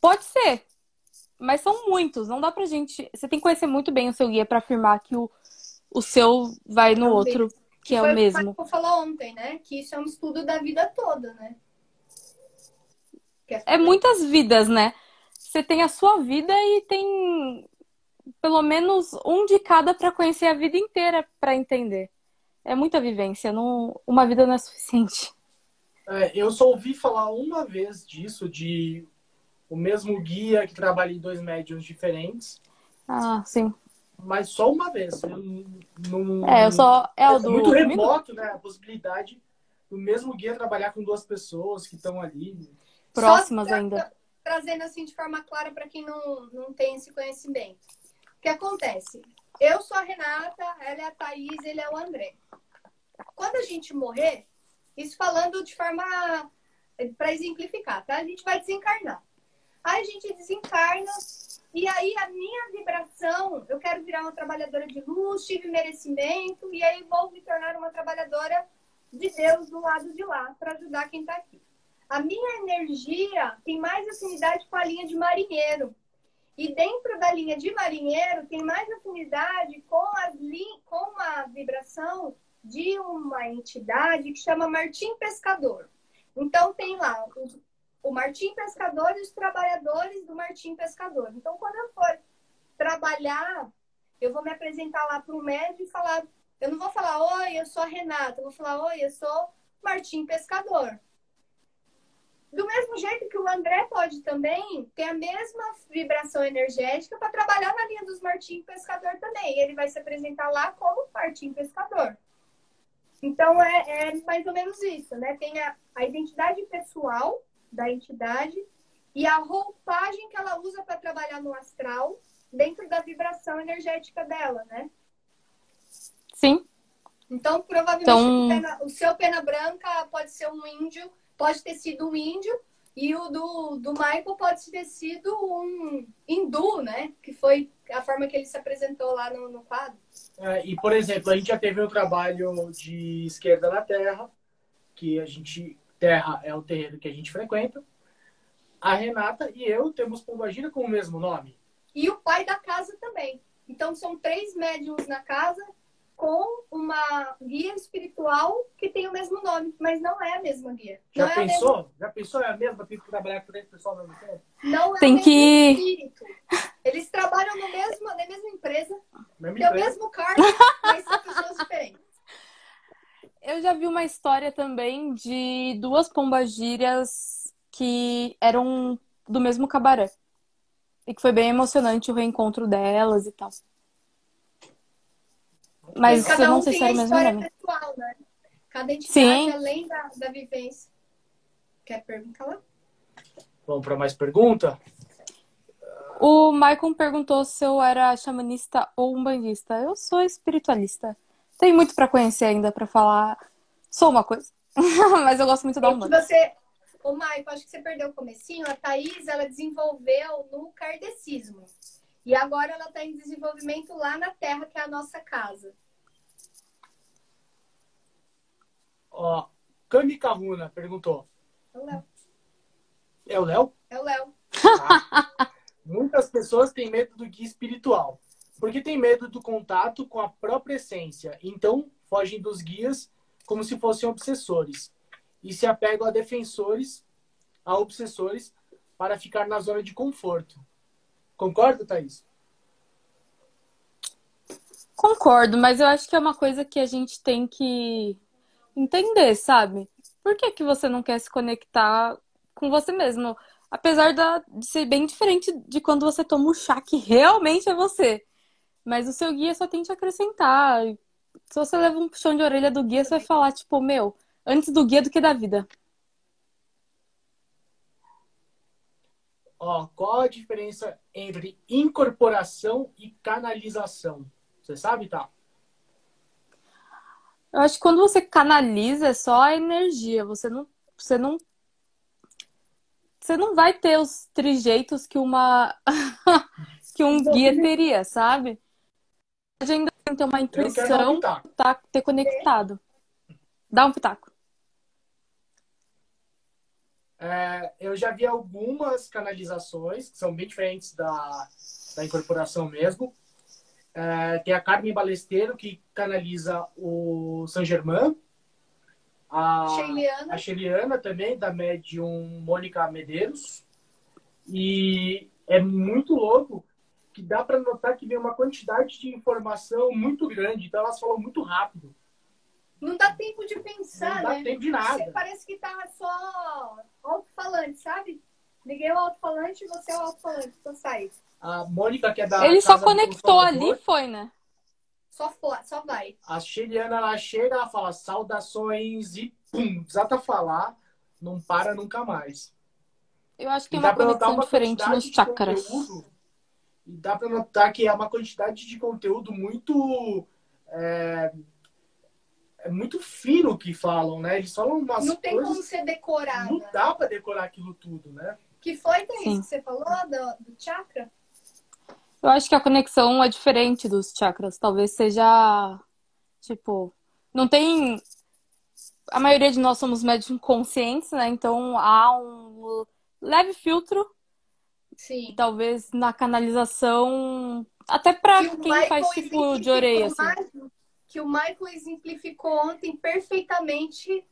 Pode ser, mas são muitos. Não dá pra gente. Você tem que conhecer muito bem o seu guia pra afirmar que o, o seu vai no outro, que é o mesmo. o falou ontem, né? Que isso é um estudo da vida toda, né? É muitas vidas, né? Você tem a sua vida e tem pelo menos um de cada pra conhecer a vida inteira pra entender. É muita vivência. Não... Uma vida não é suficiente. É, eu só ouvi falar uma vez disso, de o mesmo guia que trabalha em dois médiums diferentes, Ah, sim. mas só uma vez. Não, É, eu só. É o do. muito remoto, né? A possibilidade do mesmo guia trabalhar com duas pessoas que estão ali. Próximas ainda. Trazendo assim de forma clara para quem não, não tem esse conhecimento. Que acontece? Eu sou a Renata, ela é a Thaís, ele é o André. Quando a gente morrer, isso falando de forma para exemplificar, tá? A gente vai desencarnar. Aí a gente desencarna e aí a minha vibração, eu quero virar uma trabalhadora de luz, tive merecimento e aí vou me tornar uma trabalhadora de Deus do lado de lá para ajudar quem está aqui. A minha energia tem mais afinidade com a linha de marinheiro. E dentro da linha de marinheiro tem mais afinidade com, as com a vibração de uma entidade que chama Martim Pescador. Então tem lá o Martim Pescador e os trabalhadores do Martim Pescador. Então quando eu for trabalhar, eu vou me apresentar lá para o médico e falar, eu não vou falar, oi, eu sou a Renata, eu vou falar, oi, eu sou Martim Pescador. Do mesmo jeito que o André pode também ter a mesma vibração energética para trabalhar na linha dos Martim Pescador também. Ele vai se apresentar lá como Martim Pescador. Então é, é mais ou menos isso, né? Tem a, a identidade pessoal da entidade e a roupagem que ela usa para trabalhar no astral dentro da vibração energética dela, né? Sim. Então, provavelmente, Então- o, pena- o seu pena branca pode ser um índio, pode ter sido um índio, e o do, do Michael pode ter sido um hindu, né? Que foi a forma que ele se apresentou lá no, no quadro. É, e, por exemplo, a gente já teve um trabalho de esquerda na Terra, que a gente. Terra é o terreno que a gente frequenta. A Renata e eu temos Pombagira com o mesmo nome. E o pai da casa também. Então, são três médiums na casa com uma guia espiritual que tem o mesmo nome, mas não é a mesma guia. Já não é a mesma- pensou? Já pensou? É a mesma? Tem que trabalhar com três pessoas ao mesmo tempo? não é Tem o mesmo que- espírito. Eles trabalham no mesmo, na mesma empresa, Mesma tem o mesmo cargo, mas são pessoas diferentes. Eu já vi uma história também de duas pombagírias que eram do mesmo cabaré. E que foi bem emocionante o reencontro delas e tal. Mas cada eu não um sei se era o mesmo história nome. pessoal, né? Cada entidade, Sim. além da, da vivência. Quer perguntar lá? Vamos para mais pergunta? O Maicon perguntou se eu era xamanista ou umbandista. Eu sou espiritualista. Tem muito pra conhecer ainda pra falar. Sou uma coisa. Mas eu gosto muito da É Umbanda. você... Ô, Maicon, acho que você perdeu o comecinho. A Thaís, ela desenvolveu no kardecismo. E agora ela está em desenvolvimento lá na Terra, que é a nossa casa. Ó, Cami Kahuna perguntou. É o Léo. É o Léo? É o Léo. Tá. Muitas pessoas têm medo do guia espiritual, porque têm medo do contato com a própria essência. Então, fogem dos guias como se fossem obsessores e se apegam a defensores, a obsessores, para ficar na zona de conforto. Concorda, Thaís? Concordo, mas eu acho que é uma coisa que a gente tem que entender, sabe? Por que que você não quer se conectar com você mesmo? Apesar de ser bem diferente de quando você toma um chá que realmente é você. Mas o seu guia só tem te acrescentar. Se você leva um puxão de orelha do guia, você vai falar, tipo, meu, antes do guia do que da vida. Ó, qual a diferença entre incorporação e canalização? Você sabe, tá? Eu acho que quando você canaliza é só a energia. Você não, você não, você não vai ter os trejeitos que uma que um guia teria, sabe? A gente ainda tem que ter uma um intuição pitaco. tá ter conectado. Dá um pitaco. É, eu já vi algumas canalizações que são bem diferentes da, da incorporação mesmo. É, tem a Carmen Balesteiro, que canaliza o Saint Germain. A, Sheiliana. a também, da médium Mônica Medeiros. E é muito louco que dá para notar que vem uma quantidade de informação muito grande. Então elas falam muito rápido. Não dá tempo de pensar, Não dá né? tempo de Você nada. parece que tá só alto-falante, sabe? Liguei o alto-falante e você é o alto-falante. Então sai. A Mônica, que é da Ele só conectou ali e foi, né? Só, for, só vai. A Sheliana, ela chega, ela fala saudações e pum, desata a falar, não para nunca mais. Eu acho que E tem dá uma pra notar conexão uma diferente nos de chakras. conteúdo, E dá pra notar que é uma quantidade de conteúdo muito. É, é muito fino que falam, né? Eles falam umas Não tem coisas. como ser decorado. Não dá pra decorar aquilo tudo, né? Que foi, Thaís, que você falou do, do chakra? Eu acho que a conexão é diferente dos chakras. Talvez seja, tipo, não tem. A maioria de nós somos médiums conscientes, né? Então há um leve filtro, Sim. talvez na canalização, até pra Que quem faz tipo de orelha, assim. Que o Michael exemplificou ontem perfeitamente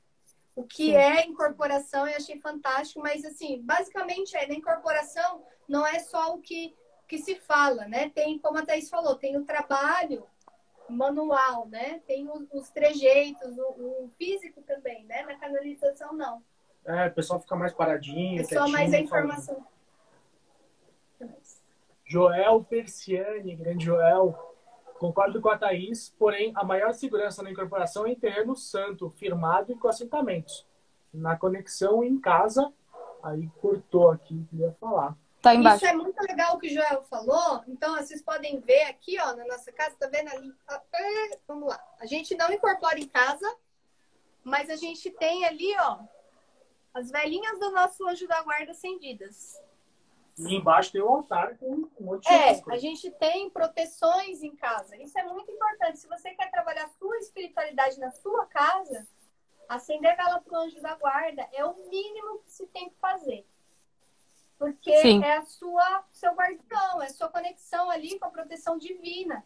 o que Sim. é incorporação e achei fantástico, mas assim, basicamente é, na incorporação não é só o que, que se fala, né? Tem, como a Thaís falou, tem o trabalho manual, né? Tem os, os trejeitos, o, o físico também, né? Na canalização não. É, o pessoal fica mais paradinho. É só mais a informação. Joel Persiani, grande Joel. Concordo com a Thaís, porém, a maior segurança na incorporação é em terreno santo, firmado e com assentamentos. Na conexão em casa, aí cortou aqui, queria falar. Tá embaixo. Isso é muito legal o que o Joel falou. Então, vocês podem ver aqui, ó, na nossa casa, tá vendo ali? Ah, ah, Vamos lá. A gente não incorpora em casa, mas a gente tem ali, ó, as velhinhas do nosso anjo da guarda acendidas. E embaixo tem o altar com um monte de É, a gente tem proteções em casa. Isso é muito importante. Se você quer trabalhar a sua espiritualidade na sua casa, acender vela pro anjo da guarda é o mínimo que se tem que fazer. Porque Sim. é a sua seu guardião, é a sua conexão ali com a proteção divina.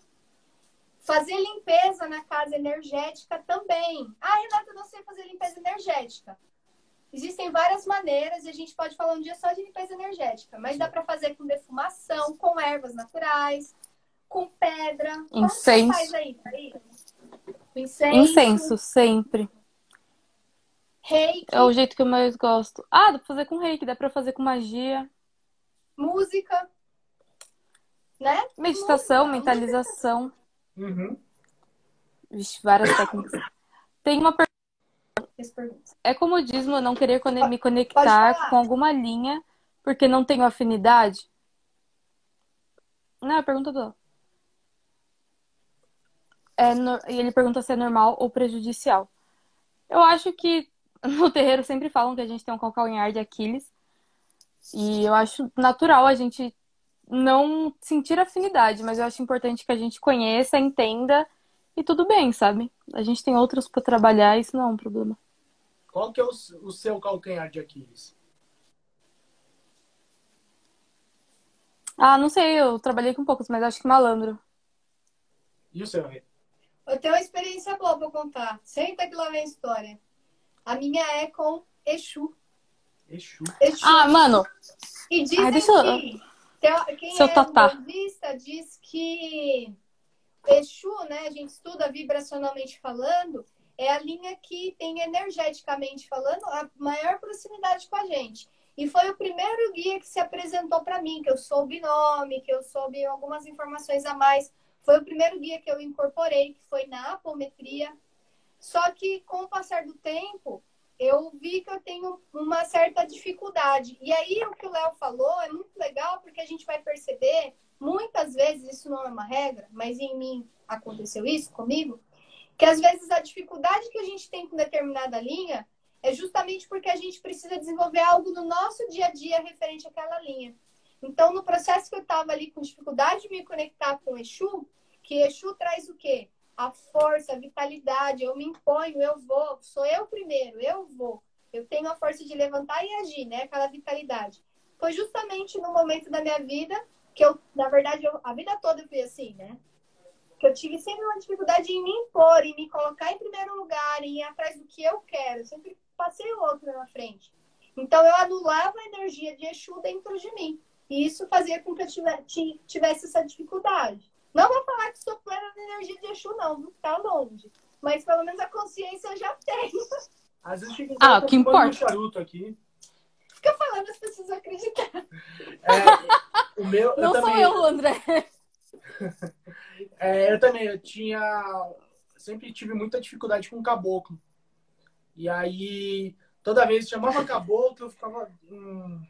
Fazer limpeza na casa energética também. Ah, Renata, eu não sei fazer limpeza energética. Existem várias maneiras e a gente pode falar um dia só de limpeza energética, mas dá para fazer com defumação, com ervas naturais, com pedra. Como que você Incenso. faz aí, Thaís? Incenso. Incenso, sempre. Reiki, É o jeito que eu mais gosto. Ah, dá pra fazer com reiki, dá pra fazer com magia. música, né? Meditação, Música, mentalização. Uhum. Vixe, várias técnicas. Tem uma pergunta. É comodismo eu não querer me conectar com alguma linha porque não tenho afinidade? Não, é a pergunta do. É, no... E ele pergunta se é normal ou prejudicial. Eu acho que no terreiro sempre falam que a gente tem um calcanhar de Aquiles. E eu acho natural a gente não sentir afinidade, mas eu acho importante que a gente conheça, entenda e tudo bem, sabe? A gente tem outros para trabalhar, isso não é um problema. Qual que é o, o seu calcanhar de Aquiles? Ah, não sei, eu trabalhei com poucos, mas acho que malandro. E o seu? Eu tenho uma experiência boa pra contar. Senta que lá vem a história. A minha é com Exu. Exu. Exu. Ah, mano. E dizem deixa eu... que quem Seu é tatá. budista diz que Exu, né, a gente estuda vibracionalmente falando, é a linha que tem energeticamente falando a maior proximidade com a gente. E foi o primeiro guia que se apresentou para mim, que eu soube nome, que eu soube algumas informações a mais. Foi o primeiro guia que eu incorporei, que foi na apometria. Só que com o passar do tempo, eu vi que eu tenho uma certa dificuldade. E aí o que o Léo falou é muito legal porque a gente vai perceber, muitas vezes isso não é uma regra, mas em mim aconteceu isso comigo, que às vezes a dificuldade que a gente tem com determinada linha é justamente porque a gente precisa desenvolver algo no nosso dia a dia referente àquela linha. Então, no processo que eu estava ali com dificuldade de me conectar com o Exu, que Exu traz o quê? A força, a vitalidade, eu me imponho, eu vou, sou eu primeiro, eu vou. Eu tenho a força de levantar e agir, né? Aquela vitalidade. Foi justamente no momento da minha vida que eu, na verdade, eu, a vida toda eu fui assim, né? Que eu tive sempre uma dificuldade em me impor, em me colocar em primeiro lugar, em ir atrás do que eu quero. Eu sempre passei o outro na frente. Então eu anulava a energia de Exu dentro de mim. E isso fazia com que eu tivesse essa dificuldade. Não vou falar que sou plena de energia de Exu, não, tá longe. Mas pelo menos a consciência eu já tenho. Às vezes fica ah, o que importa. Um charuto aqui. Fica falando, as pessoas acreditar. É, o meu, não eu sou também... eu, André. É, eu também, eu tinha. Sempre tive muita dificuldade com caboclo. E aí, toda vez que chamava caboclo, eu ficava. Hum...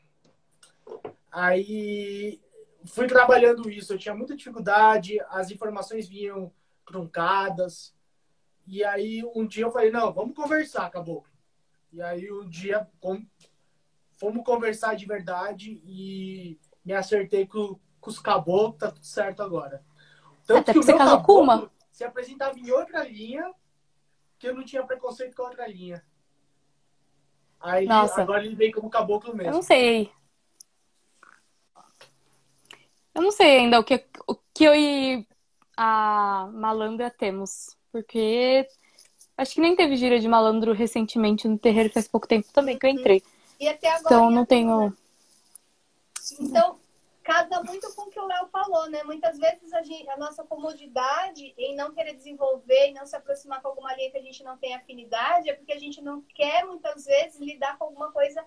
Aí fui trabalhando isso. Eu tinha muita dificuldade, as informações vinham truncadas. E aí um dia eu falei, não, vamos conversar, caboclo. E aí um dia com... fomos conversar de verdade e me acertei com, com os caboclos, tá tudo certo agora. Tanto Até que você casou com uma. Se apresentava em outra linha, que eu não tinha preconceito com outra linha. Aí Nossa. agora ele veio como caboclo mesmo. Eu não sei. Eu não sei ainda o que, o que eu e a malandra temos. Porque acho que nem teve gira de malandro recentemente no terreiro faz pouco tempo também que eu entrei. E até agora. Então não tenho. Então, casa muito com o que o Léo falou, né? Muitas vezes a, gente, a, nossa comodidade em não querer desenvolver, e não se aproximar com alguma linha que a gente não tem afinidade, é porque a gente não quer, muitas vezes, lidar com alguma coisa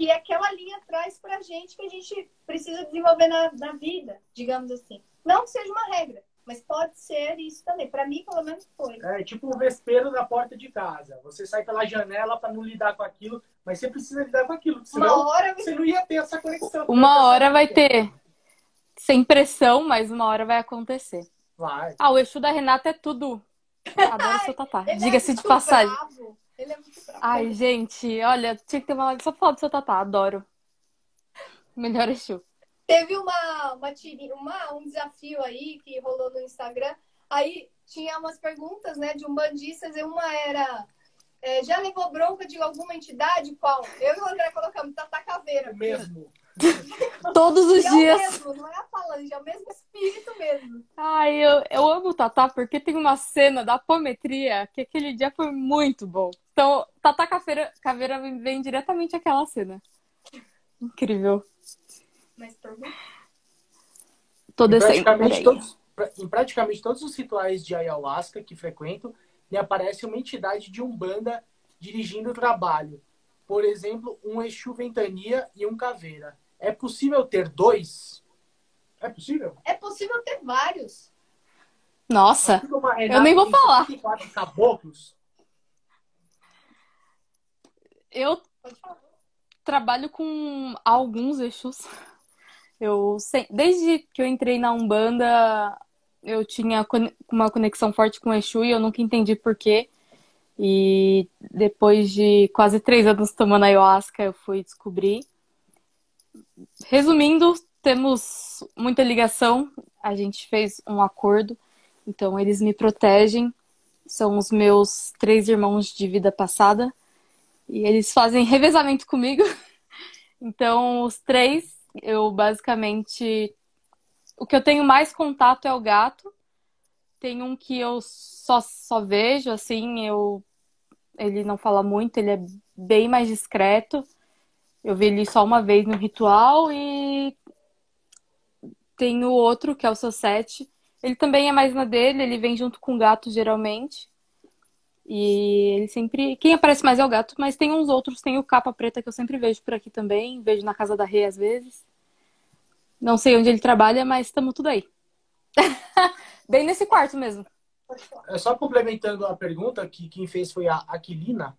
que aquela linha traz pra gente que a gente precisa desenvolver na, na vida, digamos assim. Não que seja uma regra, mas pode ser isso também. Para mim, pelo menos, foi. É tipo o vespeiro da porta de casa. Você sai pela janela para não lidar com aquilo, mas você precisa lidar com aquilo. Senão uma hora você não ia ter essa conexão. Uma hora vai ter. Sem pressão, mas uma hora vai acontecer. Vai. Ah, o Exu da Renata é tudo. Adoro seu tatá. Diga-se é de passagem. Bravo. Ele é muito bravo. Ai, gente, olha, tinha que ter uma live só falar do seu tatá. Adoro. Melhor Exu. Teve uma, uma, uma, um desafio aí que rolou no Instagram. Aí tinha umas perguntas, né, de umbandistas, e uma era. É, já levou bronca de alguma entidade? Qual? Eu e o André colocamos Tata Caveira. O mesmo. Todos os e dias. É o mesmo, não é a falange, é o mesmo espírito mesmo. Ai, eu, eu amo o Tatá porque tem uma cena da apometria que aquele dia foi muito bom. Então, Tata Caveira, Caveira vem diretamente aquela cena. Incrível. Mais perguntas? Tô Em praticamente, todos, em praticamente todos os rituais de ayahuasca que frequento, me aparece uma entidade de Umbanda dirigindo o trabalho. Por exemplo, um Exu Ventania e um Caveira. É possível ter dois? É possível? É possível ter vários. Nossa, Renata eu nem vou falar. 74 caboclos. Eu trabalho com alguns Exus. Eu desde que eu entrei na Umbanda, eu tinha uma conexão forte com o Exu e eu nunca entendi por quê. E depois de quase três anos tomando ayahuasca, eu fui descobrir. Resumindo, temos muita ligação. A gente fez um acordo, então eles me protegem. São os meus três irmãos de vida passada. E eles fazem revezamento comigo. Então, os três, eu basicamente. O que eu tenho mais contato é o gato. Tem um que eu só, só vejo, assim, eu. Ele não fala muito, ele é bem mais discreto. Eu vi ele só uma vez no ritual e tem o outro, que é o Sosete. Ele também é mais na dele, ele vem junto com o gato, geralmente. E ele sempre. Quem aparece mais é o gato, mas tem uns outros. Tem o capa preta que eu sempre vejo por aqui também. Vejo na casa da Rei às vezes. Não sei onde ele trabalha, mas estamos tudo aí. Bem nesse quarto mesmo. É, Só complementando a pergunta, que quem fez foi a Aquilina.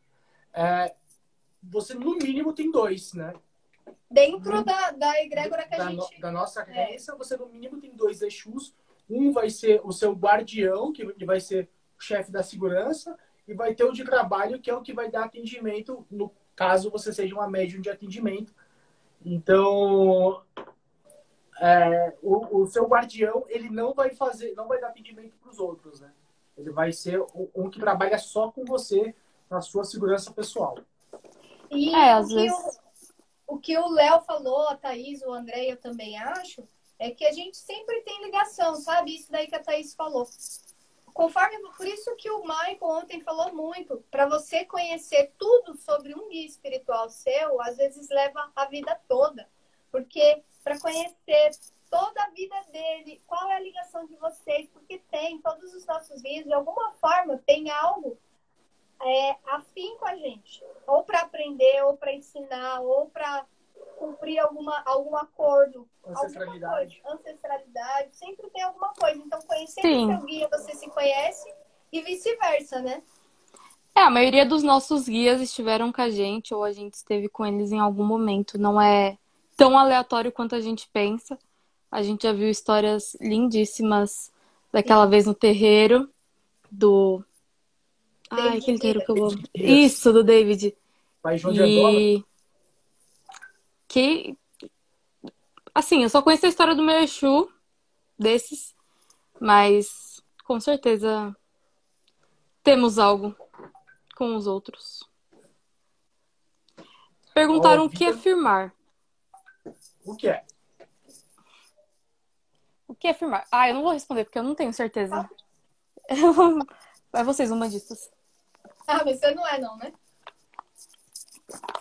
É, você, no mínimo, tem dois, né? Dentro da, da egrégora que a da, no- gente. da nossa crença, você no mínimo tem dois Exus. Um vai ser o seu guardião, que que vai ser o chefe da segurança, e vai ter o de trabalho, que é o que vai dar atendimento, no caso você seja uma médium de atendimento. Então, é, o, o seu guardião, ele não vai fazer, não vai dar atendimento para os outros, né? Ele vai ser o- um que trabalha só com você na sua segurança pessoal. E É, o, às que vezes- o, o que o Léo falou, a Thaís, o André, eu também acho, é que a gente sempre tem ligação, sabe? Isso daí que a Thaís falou. Conforme, por isso que o Michael ontem falou muito, para você conhecer tudo sobre um guia espiritual seu, às vezes leva a vida toda. Porque para conhecer toda a vida dele, qual é a ligação de vocês, porque tem todos os nossos guias, de alguma forma, tem algo é, afim com a gente. Ou para aprender, ou para ensinar, ou para cumprir alguma, algum acordo. alguma Ancestralidade. coisa. Ancestralidade. Sempre tem alguma coisa. Então, conhecendo Sim. seu guia, você se conhece e vice-versa, né? É, a maioria dos nossos guias estiveram com a gente ou a gente esteve com eles em algum momento. Não é tão aleatório quanto a gente pensa. A gente já viu histórias lindíssimas daquela vez no terreiro do. Ai, David aquele terreiro que eu. Dias. Isso, do David. Pai João de Angola. Que assim, eu só conheço a história do meu Exu desses, mas com certeza temos algo com os outros. Perguntaram o que é Vitor- firmar. O que é? O que é firmar? Ah, eu não vou responder porque eu não tenho certeza. Vai vocês, umbandistas. Ah, mas você não é, não, né?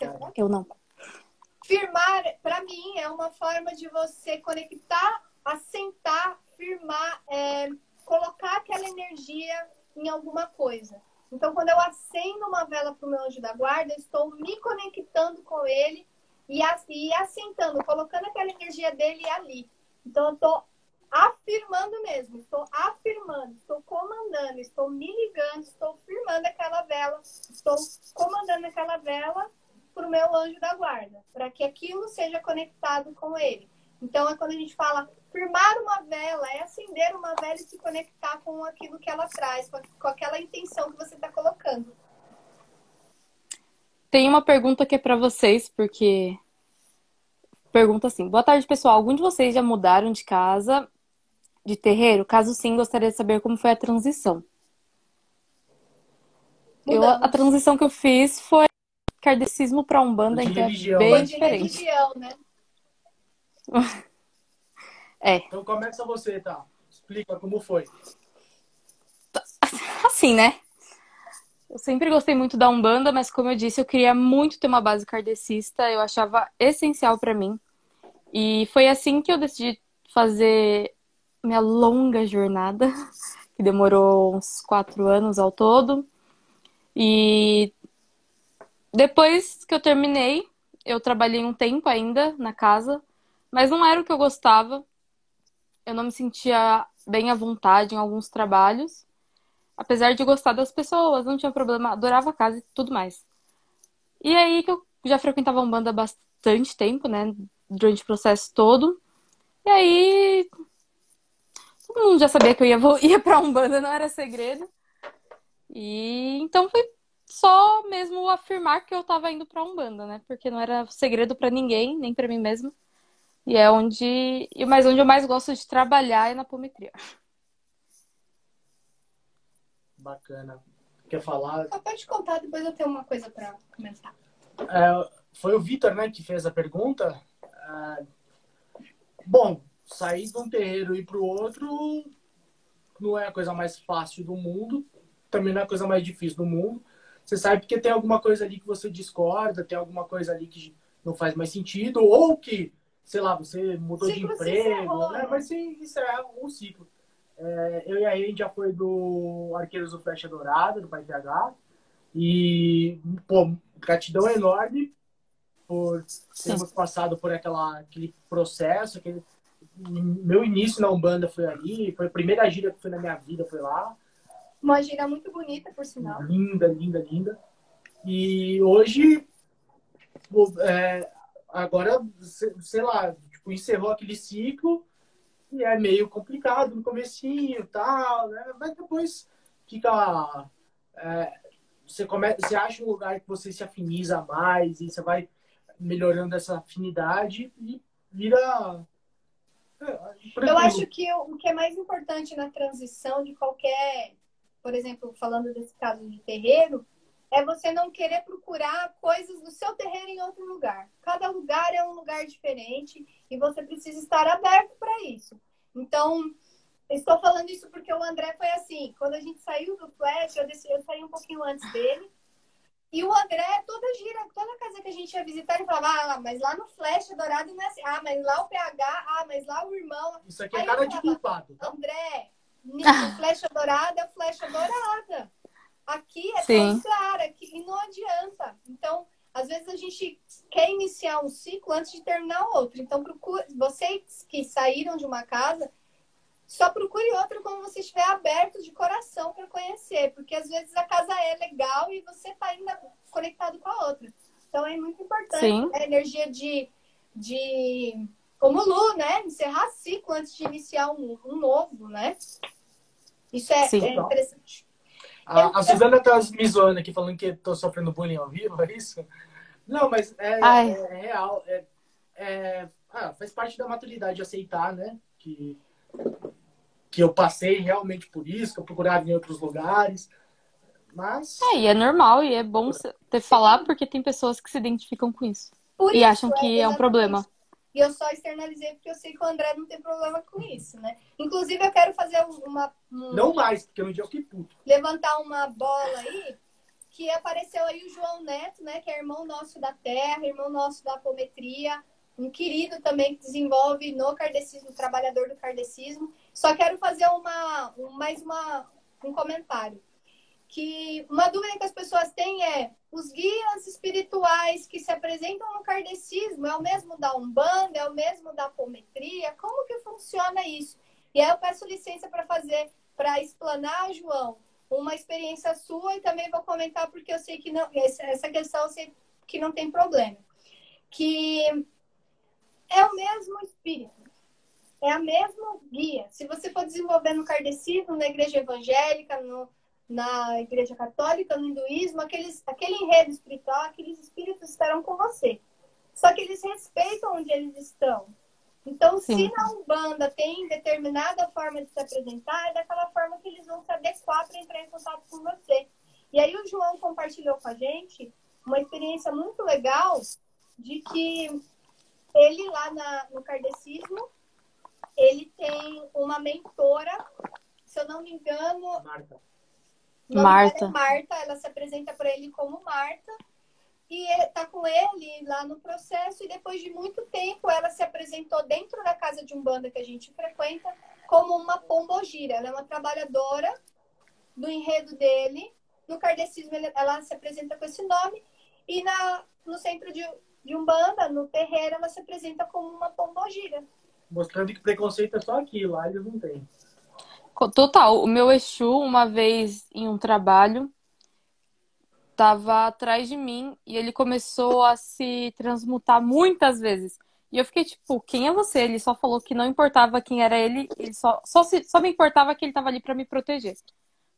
É? Eu não. Firmar, para mim, é uma forma de você conectar, assentar, firmar, é, colocar aquela energia em alguma coisa. Então, quando eu acendo uma vela para o meu anjo da guarda, eu estou me conectando com ele e, e assentando, colocando aquela energia dele ali. Então, eu estou afirmando mesmo, estou afirmando, estou comandando, estou me ligando, estou firmando aquela vela, estou comandando aquela vela para o meu anjo da guarda, para que aquilo seja conectado com ele. Então é quando a gente fala firmar uma vela, é acender uma vela e se conectar com aquilo que ela traz, com, com aquela intenção que você está colocando. Tem uma pergunta que é pra vocês, porque pergunta assim: Boa tarde, pessoal. Algum de vocês já mudaram de casa, de terreiro? Caso sim, gostaria de saber como foi a transição. Eu, a transição que eu fiz foi kardecismo para umbanda, então é religião. bem Foi de diferente. religião, né? É, Então começa você, tá? Explica como foi. assim, né? Eu sempre gostei muito da Umbanda, mas como eu disse, eu queria muito ter uma base kardecista, eu achava essencial pra mim. E foi assim que eu decidi fazer minha longa jornada, que demorou uns quatro anos ao todo. E depois que eu terminei, eu trabalhei um tempo ainda na casa, mas não era o que eu gostava. eu não me sentia bem à vontade em alguns trabalhos. Apesar de gostar das pessoas, não tinha problema, adorava a casa e tudo mais. E aí que eu já frequentava um banda há bastante tempo, né? Durante o processo todo. E aí todo mundo já sabia que eu ia, ia pra Umbanda, não era segredo. E então foi só mesmo afirmar que eu tava indo pra Umbanda, né? Porque não era segredo para ninguém, nem para mim mesma. E é onde. Mas onde eu mais gosto de trabalhar é na pometria. Bacana. Quer falar? Ah, pode contar, depois eu tenho uma coisa para comentar. É, foi o Vitor, né, que fez a pergunta. É, bom, sair de um terreiro e ir para o outro não é a coisa mais fácil do mundo, também não é a coisa mais difícil do mundo. Você sabe porque tem alguma coisa ali que você discorda, tem alguma coisa ali que não faz mais sentido, ou que, sei lá, você mudou de emprego, né? Mas sim, encerra um ciclo. É, eu e a gente já foi do Arqueiros do Flecha Dourada, do Pai PH, e, pô, gratidão enorme por termos passado por aquela, aquele processo, aquele, meu início na Umbanda foi ali, foi a primeira gira que foi na minha vida, foi lá. Uma gira muito bonita, por sinal. Linda, linda, linda. E hoje, é, agora, sei lá, tipo, encerrou aquele ciclo e é meio complicado no comecinho tal, né? Mas depois fica... É, você, come, você acha um lugar que você se afiniza mais e você vai melhorando essa afinidade e vira eu acho que o, que é mais importante na transição de qualquer, por exemplo, falando desse caso de terreiro, é você não querer procurar coisas do seu terreiro em outro lugar. Cada lugar é um lugar diferente e você precisa estar aberto para isso. Então, estou falando isso porque o André foi assim. Quando a gente saiu do Flash, eu, desci, eu saí um pouquinho antes dele. E o André, toda gira, toda casa que a gente ia visitar, ele falava, ah, mas lá no Flash Dourado não é assim. Ah, mas lá o PH, ah, mas lá o irmão. Isso aqui é cara de culpado. Tá? André, nisso, Flecha Dourada é Flecha Dourada. Aqui é Seara, aqui e não adianta. Então, às vezes a gente quer iniciar um ciclo antes de terminar outro. Então, procure, vocês que saíram de uma casa, só procure outro quando você estiver aberto de coração para conhecer, porque às vezes a casa é legal e você está ainda conectado com a outra. Então é muito importante Sim. a energia de, de como Lu, né? Encerrar ciclo antes de iniciar um, um novo, né? Isso é, é interessante. A, a Suzana tá me zoando aqui falando que estou sofrendo bullying ao vivo, é isso? Não, mas é, é real. É, é ah, faz parte da maturidade aceitar, né? Que que eu passei realmente por isso, que eu procurava em outros lugares. Mas. É, e é normal, e é bom ter falar, porque tem pessoas que se identificam com isso. Por e isso, acham que é, é um problema. E eu só externalizei porque eu sei que o André não tem problema com isso, né? Inclusive, eu quero fazer uma. Um... Não mais, porque no dia eu fiquei puto. Levantar uma bola aí, que apareceu aí o João Neto, né? Que é irmão nosso da terra, irmão nosso da apometria um querido também que desenvolve no kardecismo, trabalhador do kardecismo. Só quero fazer uma, mais uma, um comentário. Que uma dúvida que as pessoas têm é os guias espirituais que se apresentam no kardecismo é o mesmo da Umbanda, é o mesmo da apometria? Como que funciona isso? E aí eu peço licença para fazer, para explanar, João, uma experiência sua e também vou comentar porque eu sei que não, essa questão eu sei que não tem problema. Que é o mesmo espírito, é a mesma guia. Se você for desenvolver no kardecismo, na igreja evangélica, no, na igreja católica, no hinduísmo, aqueles, aquele enredo espiritual, aqueles espíritos estarão com você. Só que eles respeitam onde eles estão. Então, Sim. se na Umbanda tem determinada forma de se apresentar, é daquela forma que eles vão se adequar para entrar em contato com você. E aí o João compartilhou com a gente uma experiência muito legal de que ele lá na, no kardecismo, ele tem uma mentora, se eu não me engano. Marta. Marta. É Marta, ela se apresenta para ele como Marta. E tá com ele lá no processo, e depois de muito tempo ela se apresentou dentro da casa de Umbanda que a gente frequenta como uma pombogira. Ela é uma trabalhadora do enredo dele. No kardecismo ela se apresenta com esse nome. E na, no centro de de Umbanda, no terreiro, ela se apresenta como uma pombogira. Mostrando que preconceito é só aqui, lá eles não têm. Total, o meu Exu, uma vez em um trabalho, tava atrás de mim e ele começou a se transmutar muitas vezes. E eu fiquei tipo, quem é você? Ele só falou que não importava quem era ele, ele só, só, se, só me importava que ele tava ali para me proteger.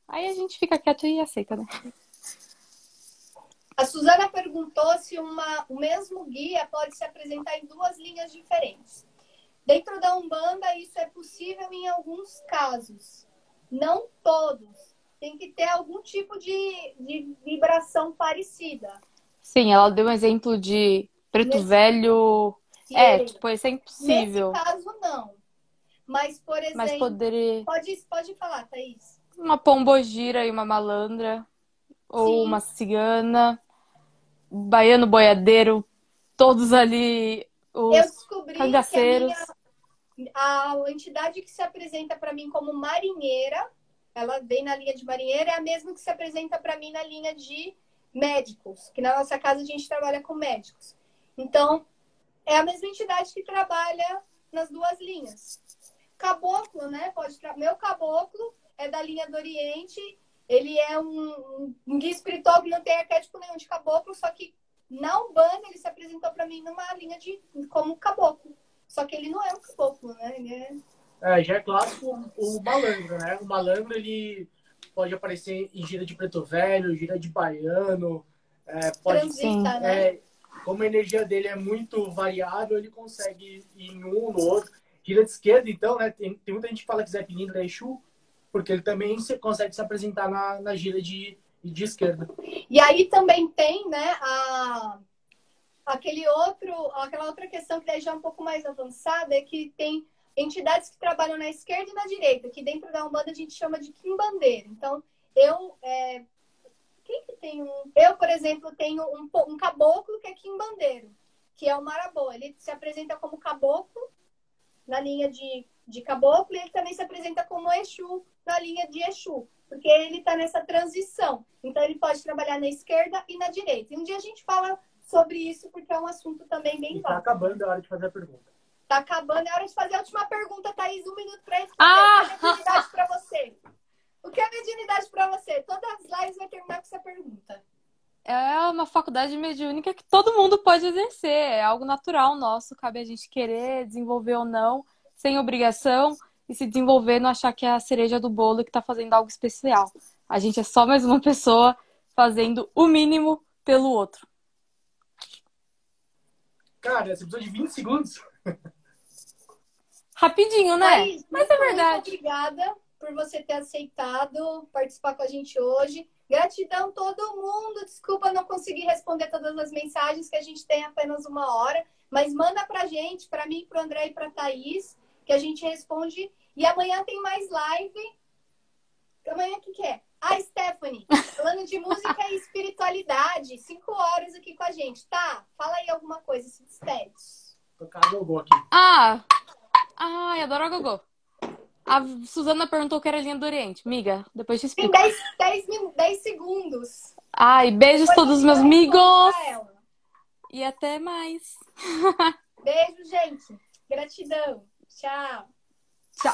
Aí a gente fica quieto e aceita, né? A Suzana perguntou se uma, o mesmo guia pode se apresentar em duas linhas diferentes. Dentro da Umbanda, isso é possível em alguns casos, não todos. Tem que ter algum tipo de, de vibração parecida. Sim, ela deu um exemplo de preto Nesse... velho. É, tipo, isso é impossível. Nesse caso, não. Mas, por exemplo. Mas poderia. Pode, pode falar, Thaís. Uma pombogira e uma malandra. Ou Sim. uma cigana. Baiano boiadeiro. Todos ali os eu descobri cangaceiros. que a, minha, a entidade que se apresenta para mim como marinheira, ela vem na linha de marinheira, é a mesma que se apresenta para mim na linha de médicos, que na nossa casa a gente trabalha com médicos. Então, é a mesma entidade que trabalha nas duas linhas. Caboclo, né? Pode tra... Meu caboclo é da linha do Oriente. Ele é um, um guia espiritual que não tem arquétipo nenhum de caboclo, só que na Umbanda, ele se apresentou para mim numa linha de como caboclo. Só que ele não é um caboclo, né? Ele é... é já é clássico o, o malandro, né? O malandro, ele pode aparecer em gira de preto velho, gira de baiano. É, pode, Transita, né? É, como a energia dele é muito variável, ele consegue ir em um, no outro. Gira de esquerda, então, né? Tem, tem muita gente que fala que Zé Pilintra é Exu, porque ele também se, consegue se apresentar na, na gira de, e de esquerda. E aí também tem, né, a, aquele outro, aquela outra questão que daí já é um pouco mais avançada, é que tem entidades que trabalham na esquerda e na direita, que dentro da Umbanda a gente chama de quimbandeira. Então, eu... É, quem que tem um... Eu, por exemplo, tenho um, um caboclo que é quimbandeiro, que é o Marabô. Ele se apresenta como caboclo na linha de, de caboclo e ele também se apresenta como Exu na linha de Exu porque ele está nessa transição. Então, ele pode trabalhar na esquerda e na direita. E um dia a gente fala sobre isso, porque é um assunto também bem Está acabando, é hora de fazer a pergunta. Está acabando, é hora de fazer a última pergunta, Thaís. Um minuto para responder. Ah! O que é mediunidade para você? O que é mediunidade para você? Todas as lives vai terminar com essa pergunta. É uma faculdade mediúnica que todo mundo pode exercer. É algo natural nosso. Cabe a gente querer desenvolver ou não, sem obrigação e se desenvolver, não achar que é a cereja do bolo que está fazendo algo especial. A gente é só mais uma pessoa fazendo o mínimo pelo outro. Cara, você precisou de 20 segundos? Rapidinho, né? Mas, Mas é verdade. Muito obrigada por você ter aceitado participar com a gente hoje. Gratidão todo mundo. Desculpa não conseguir responder todas as mensagens que a gente tem apenas uma hora, mas manda pra gente, para mim, pro André e pra Thaís, que a gente responde e amanhã tem mais live. Amanhã o que, que é? Ah, Stephanie, falando de música e espiritualidade. Cinco horas aqui com a gente. Tá, fala aí alguma coisa, se despede. Tocar a Gogô aqui. Ah! Ai, adoro a Gogô. A Suzana perguntou que era linha do Oriente. Miga, depois te explico. Tem 10, 10, 10 segundos. Ai, beijos a todos os meus amigos. E até mais. Beijo, gente. Gratidão. Tchau. So.